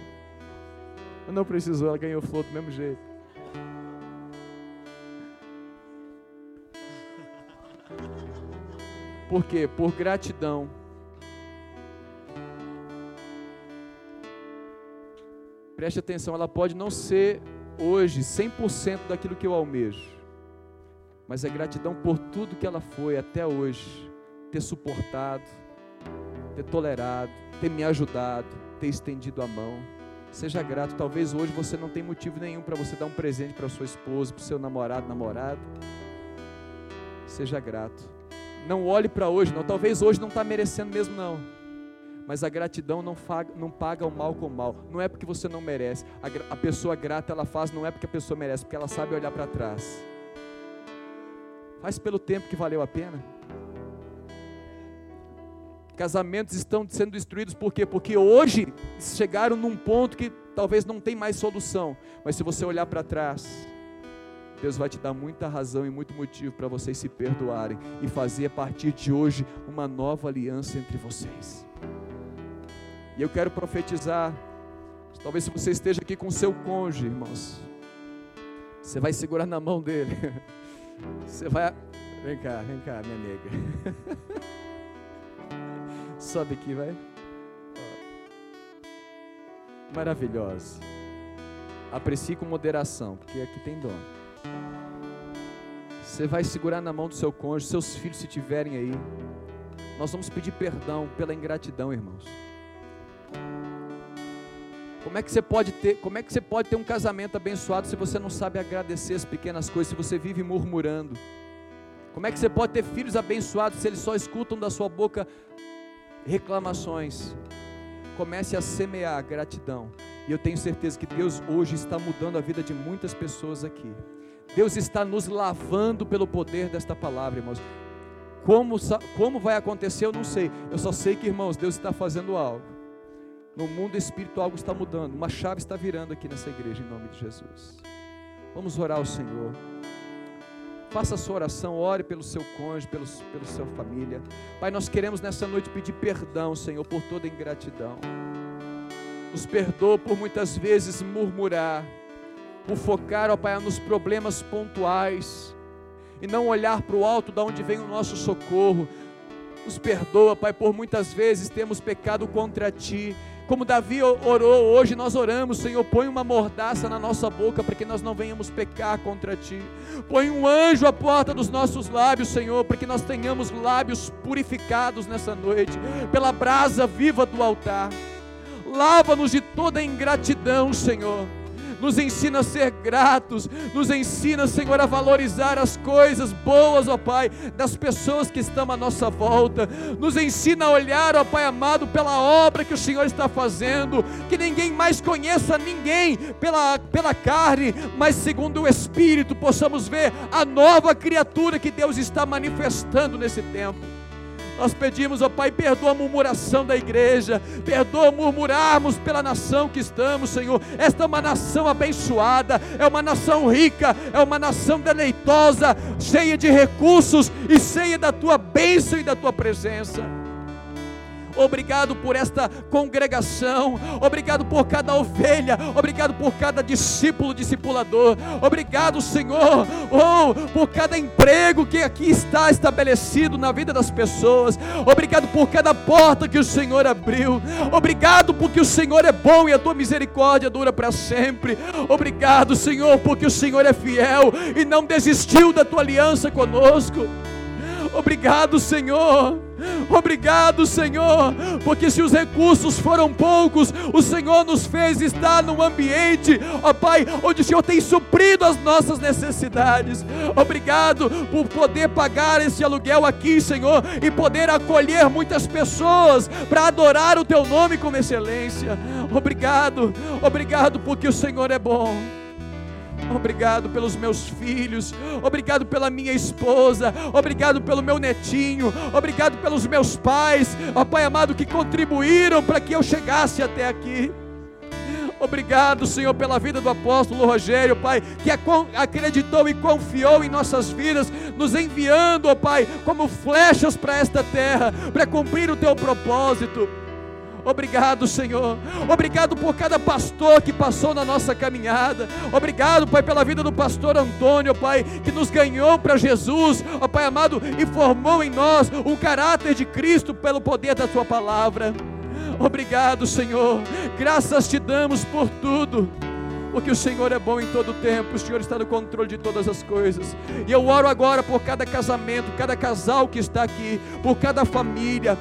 Não precisou, ela ganhou flor do mesmo jeito. Por quê? Por gratidão. Preste atenção, ela pode não ser hoje 100% daquilo que eu almejo, mas é gratidão por tudo que ela foi até hoje, ter suportado, ter tolerado, ter me ajudado, ter estendido a mão. Seja grato. Talvez hoje você não tenha motivo nenhum para você dar um presente para sua esposa, para o seu namorado, namorada. Seja grato. Não olhe para hoje, não. Talvez hoje não está merecendo mesmo, não. Mas a gratidão não, paga, não paga o mal com o mal. Não é porque você não merece. A, a pessoa grata ela faz, não é porque a pessoa merece, porque ela sabe olhar para trás. Faz pelo tempo que valeu a pena. Casamentos estão sendo destruídos por quê? Porque hoje chegaram num ponto que talvez não tem mais solução. Mas se você olhar para trás, Deus vai te dar muita razão e muito motivo para vocês se perdoarem e fazer a partir de hoje uma nova aliança entre vocês. E eu quero profetizar, talvez se você esteja aqui com seu cônjuge, irmãos, você vai segurar na mão dele. (laughs) Você vai, vem cá, vem cá, minha nega. (laughs) Sobe aqui, vai. Maravilhosa. Aprecie com moderação, porque aqui tem dono. Você vai segurar na mão do seu cônjuge, seus filhos se tiverem aí. Nós vamos pedir perdão pela ingratidão, irmãos. Como é que você pode ter, como é que você pode ter um casamento abençoado se você não sabe agradecer as pequenas coisas, se você vive murmurando? Como é que você pode ter filhos abençoados se eles só escutam da sua boca reclamações. Comece a semear gratidão. E eu tenho certeza que Deus hoje está mudando a vida de muitas pessoas aqui. Deus está nos lavando pelo poder desta palavra, irmãos. Como, como vai acontecer, eu não sei. Eu só sei que, irmãos, Deus está fazendo algo. No mundo espiritual, algo está mudando. Uma chave está virando aqui nessa igreja, em nome de Jesus. Vamos orar ao Senhor. Faça a sua oração, ore pelo seu cônjuge, pelo, pela sua família. Pai, nós queremos nessa noite pedir perdão, Senhor, por toda ingratidão. Nos perdoa por muitas vezes murmurar, por focar, ó Pai, nos problemas pontuais e não olhar para o alto da onde vem o nosso socorro. Nos perdoa, Pai, por muitas vezes temos pecado contra Ti como Davi orou hoje, nós oramos, Senhor, põe uma mordaça na nossa boca para que nós não venhamos pecar contra ti. Põe um anjo à porta dos nossos lábios, Senhor, para que nós tenhamos lábios purificados nessa noite, pela brasa viva do altar. Lava-nos de toda ingratidão, Senhor nos ensina a ser gratos, nos ensina, Senhor, a valorizar as coisas boas, ó Pai, das pessoas que estão à nossa volta, nos ensina a olhar, ó Pai amado, pela obra que o Senhor está fazendo, que ninguém mais conheça ninguém pela, pela carne, mas segundo o Espírito, possamos ver a nova criatura que Deus está manifestando nesse tempo. Nós pedimos, ó Pai, perdoa a murmuração da igreja, perdoa murmurarmos pela nação que estamos, Senhor. Esta é uma nação abençoada, é uma nação rica, é uma nação deleitosa, cheia de recursos e cheia da tua bênção e da tua presença. Obrigado por esta congregação. Obrigado por cada ovelha. Obrigado por cada discípulo, discipulador. Obrigado, Senhor, oh, por cada emprego que aqui está estabelecido na vida das pessoas. Obrigado por cada porta que o Senhor abriu. Obrigado porque o Senhor é bom e a tua misericórdia dura para sempre. Obrigado, Senhor, porque o Senhor é fiel e não desistiu da tua aliança conosco. Obrigado, Senhor. Obrigado, Senhor, porque se os recursos foram poucos, o Senhor nos fez estar num ambiente, ó Pai, onde o Senhor tem suprido as nossas necessidades. Obrigado por poder pagar esse aluguel aqui, Senhor, e poder acolher muitas pessoas para adorar o Teu nome com excelência. Obrigado, obrigado porque o Senhor é bom. Obrigado pelos meus filhos, obrigado pela minha esposa, obrigado pelo meu netinho, obrigado pelos meus pais, ó Pai amado, que contribuíram para que eu chegasse até aqui. Obrigado, Senhor, pela vida do apóstolo Rogério, Pai, que acreditou e confiou em nossas vidas, nos enviando, ó Pai, como flechas para esta terra, para cumprir o teu propósito. Obrigado, Senhor. Obrigado por cada pastor que passou na nossa caminhada. Obrigado, Pai, pela vida do pastor Antônio, Pai, que nos ganhou para Jesus, ó Pai amado, e formou em nós o caráter de Cristo pelo poder da Tua palavra. Obrigado, Senhor. Graças te damos por tudo porque o Senhor é bom em todo tempo, o Senhor está no controle de todas as coisas. E eu oro agora por cada casamento, cada casal que está aqui, por cada família,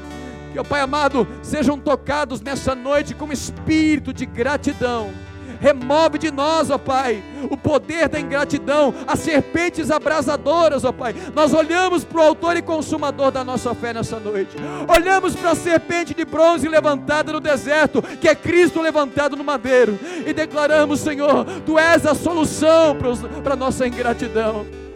ó Pai amado, sejam tocados nessa noite com espírito de gratidão. Remove de nós, ó Pai, o poder da ingratidão, as serpentes abrasadoras, ó Pai. Nós olhamos para o Autor e Consumador da nossa fé nessa noite. Olhamos para a serpente de bronze levantada no deserto, que é Cristo levantado no madeiro, e declaramos, Senhor, Tu és a solução para a nossa ingratidão.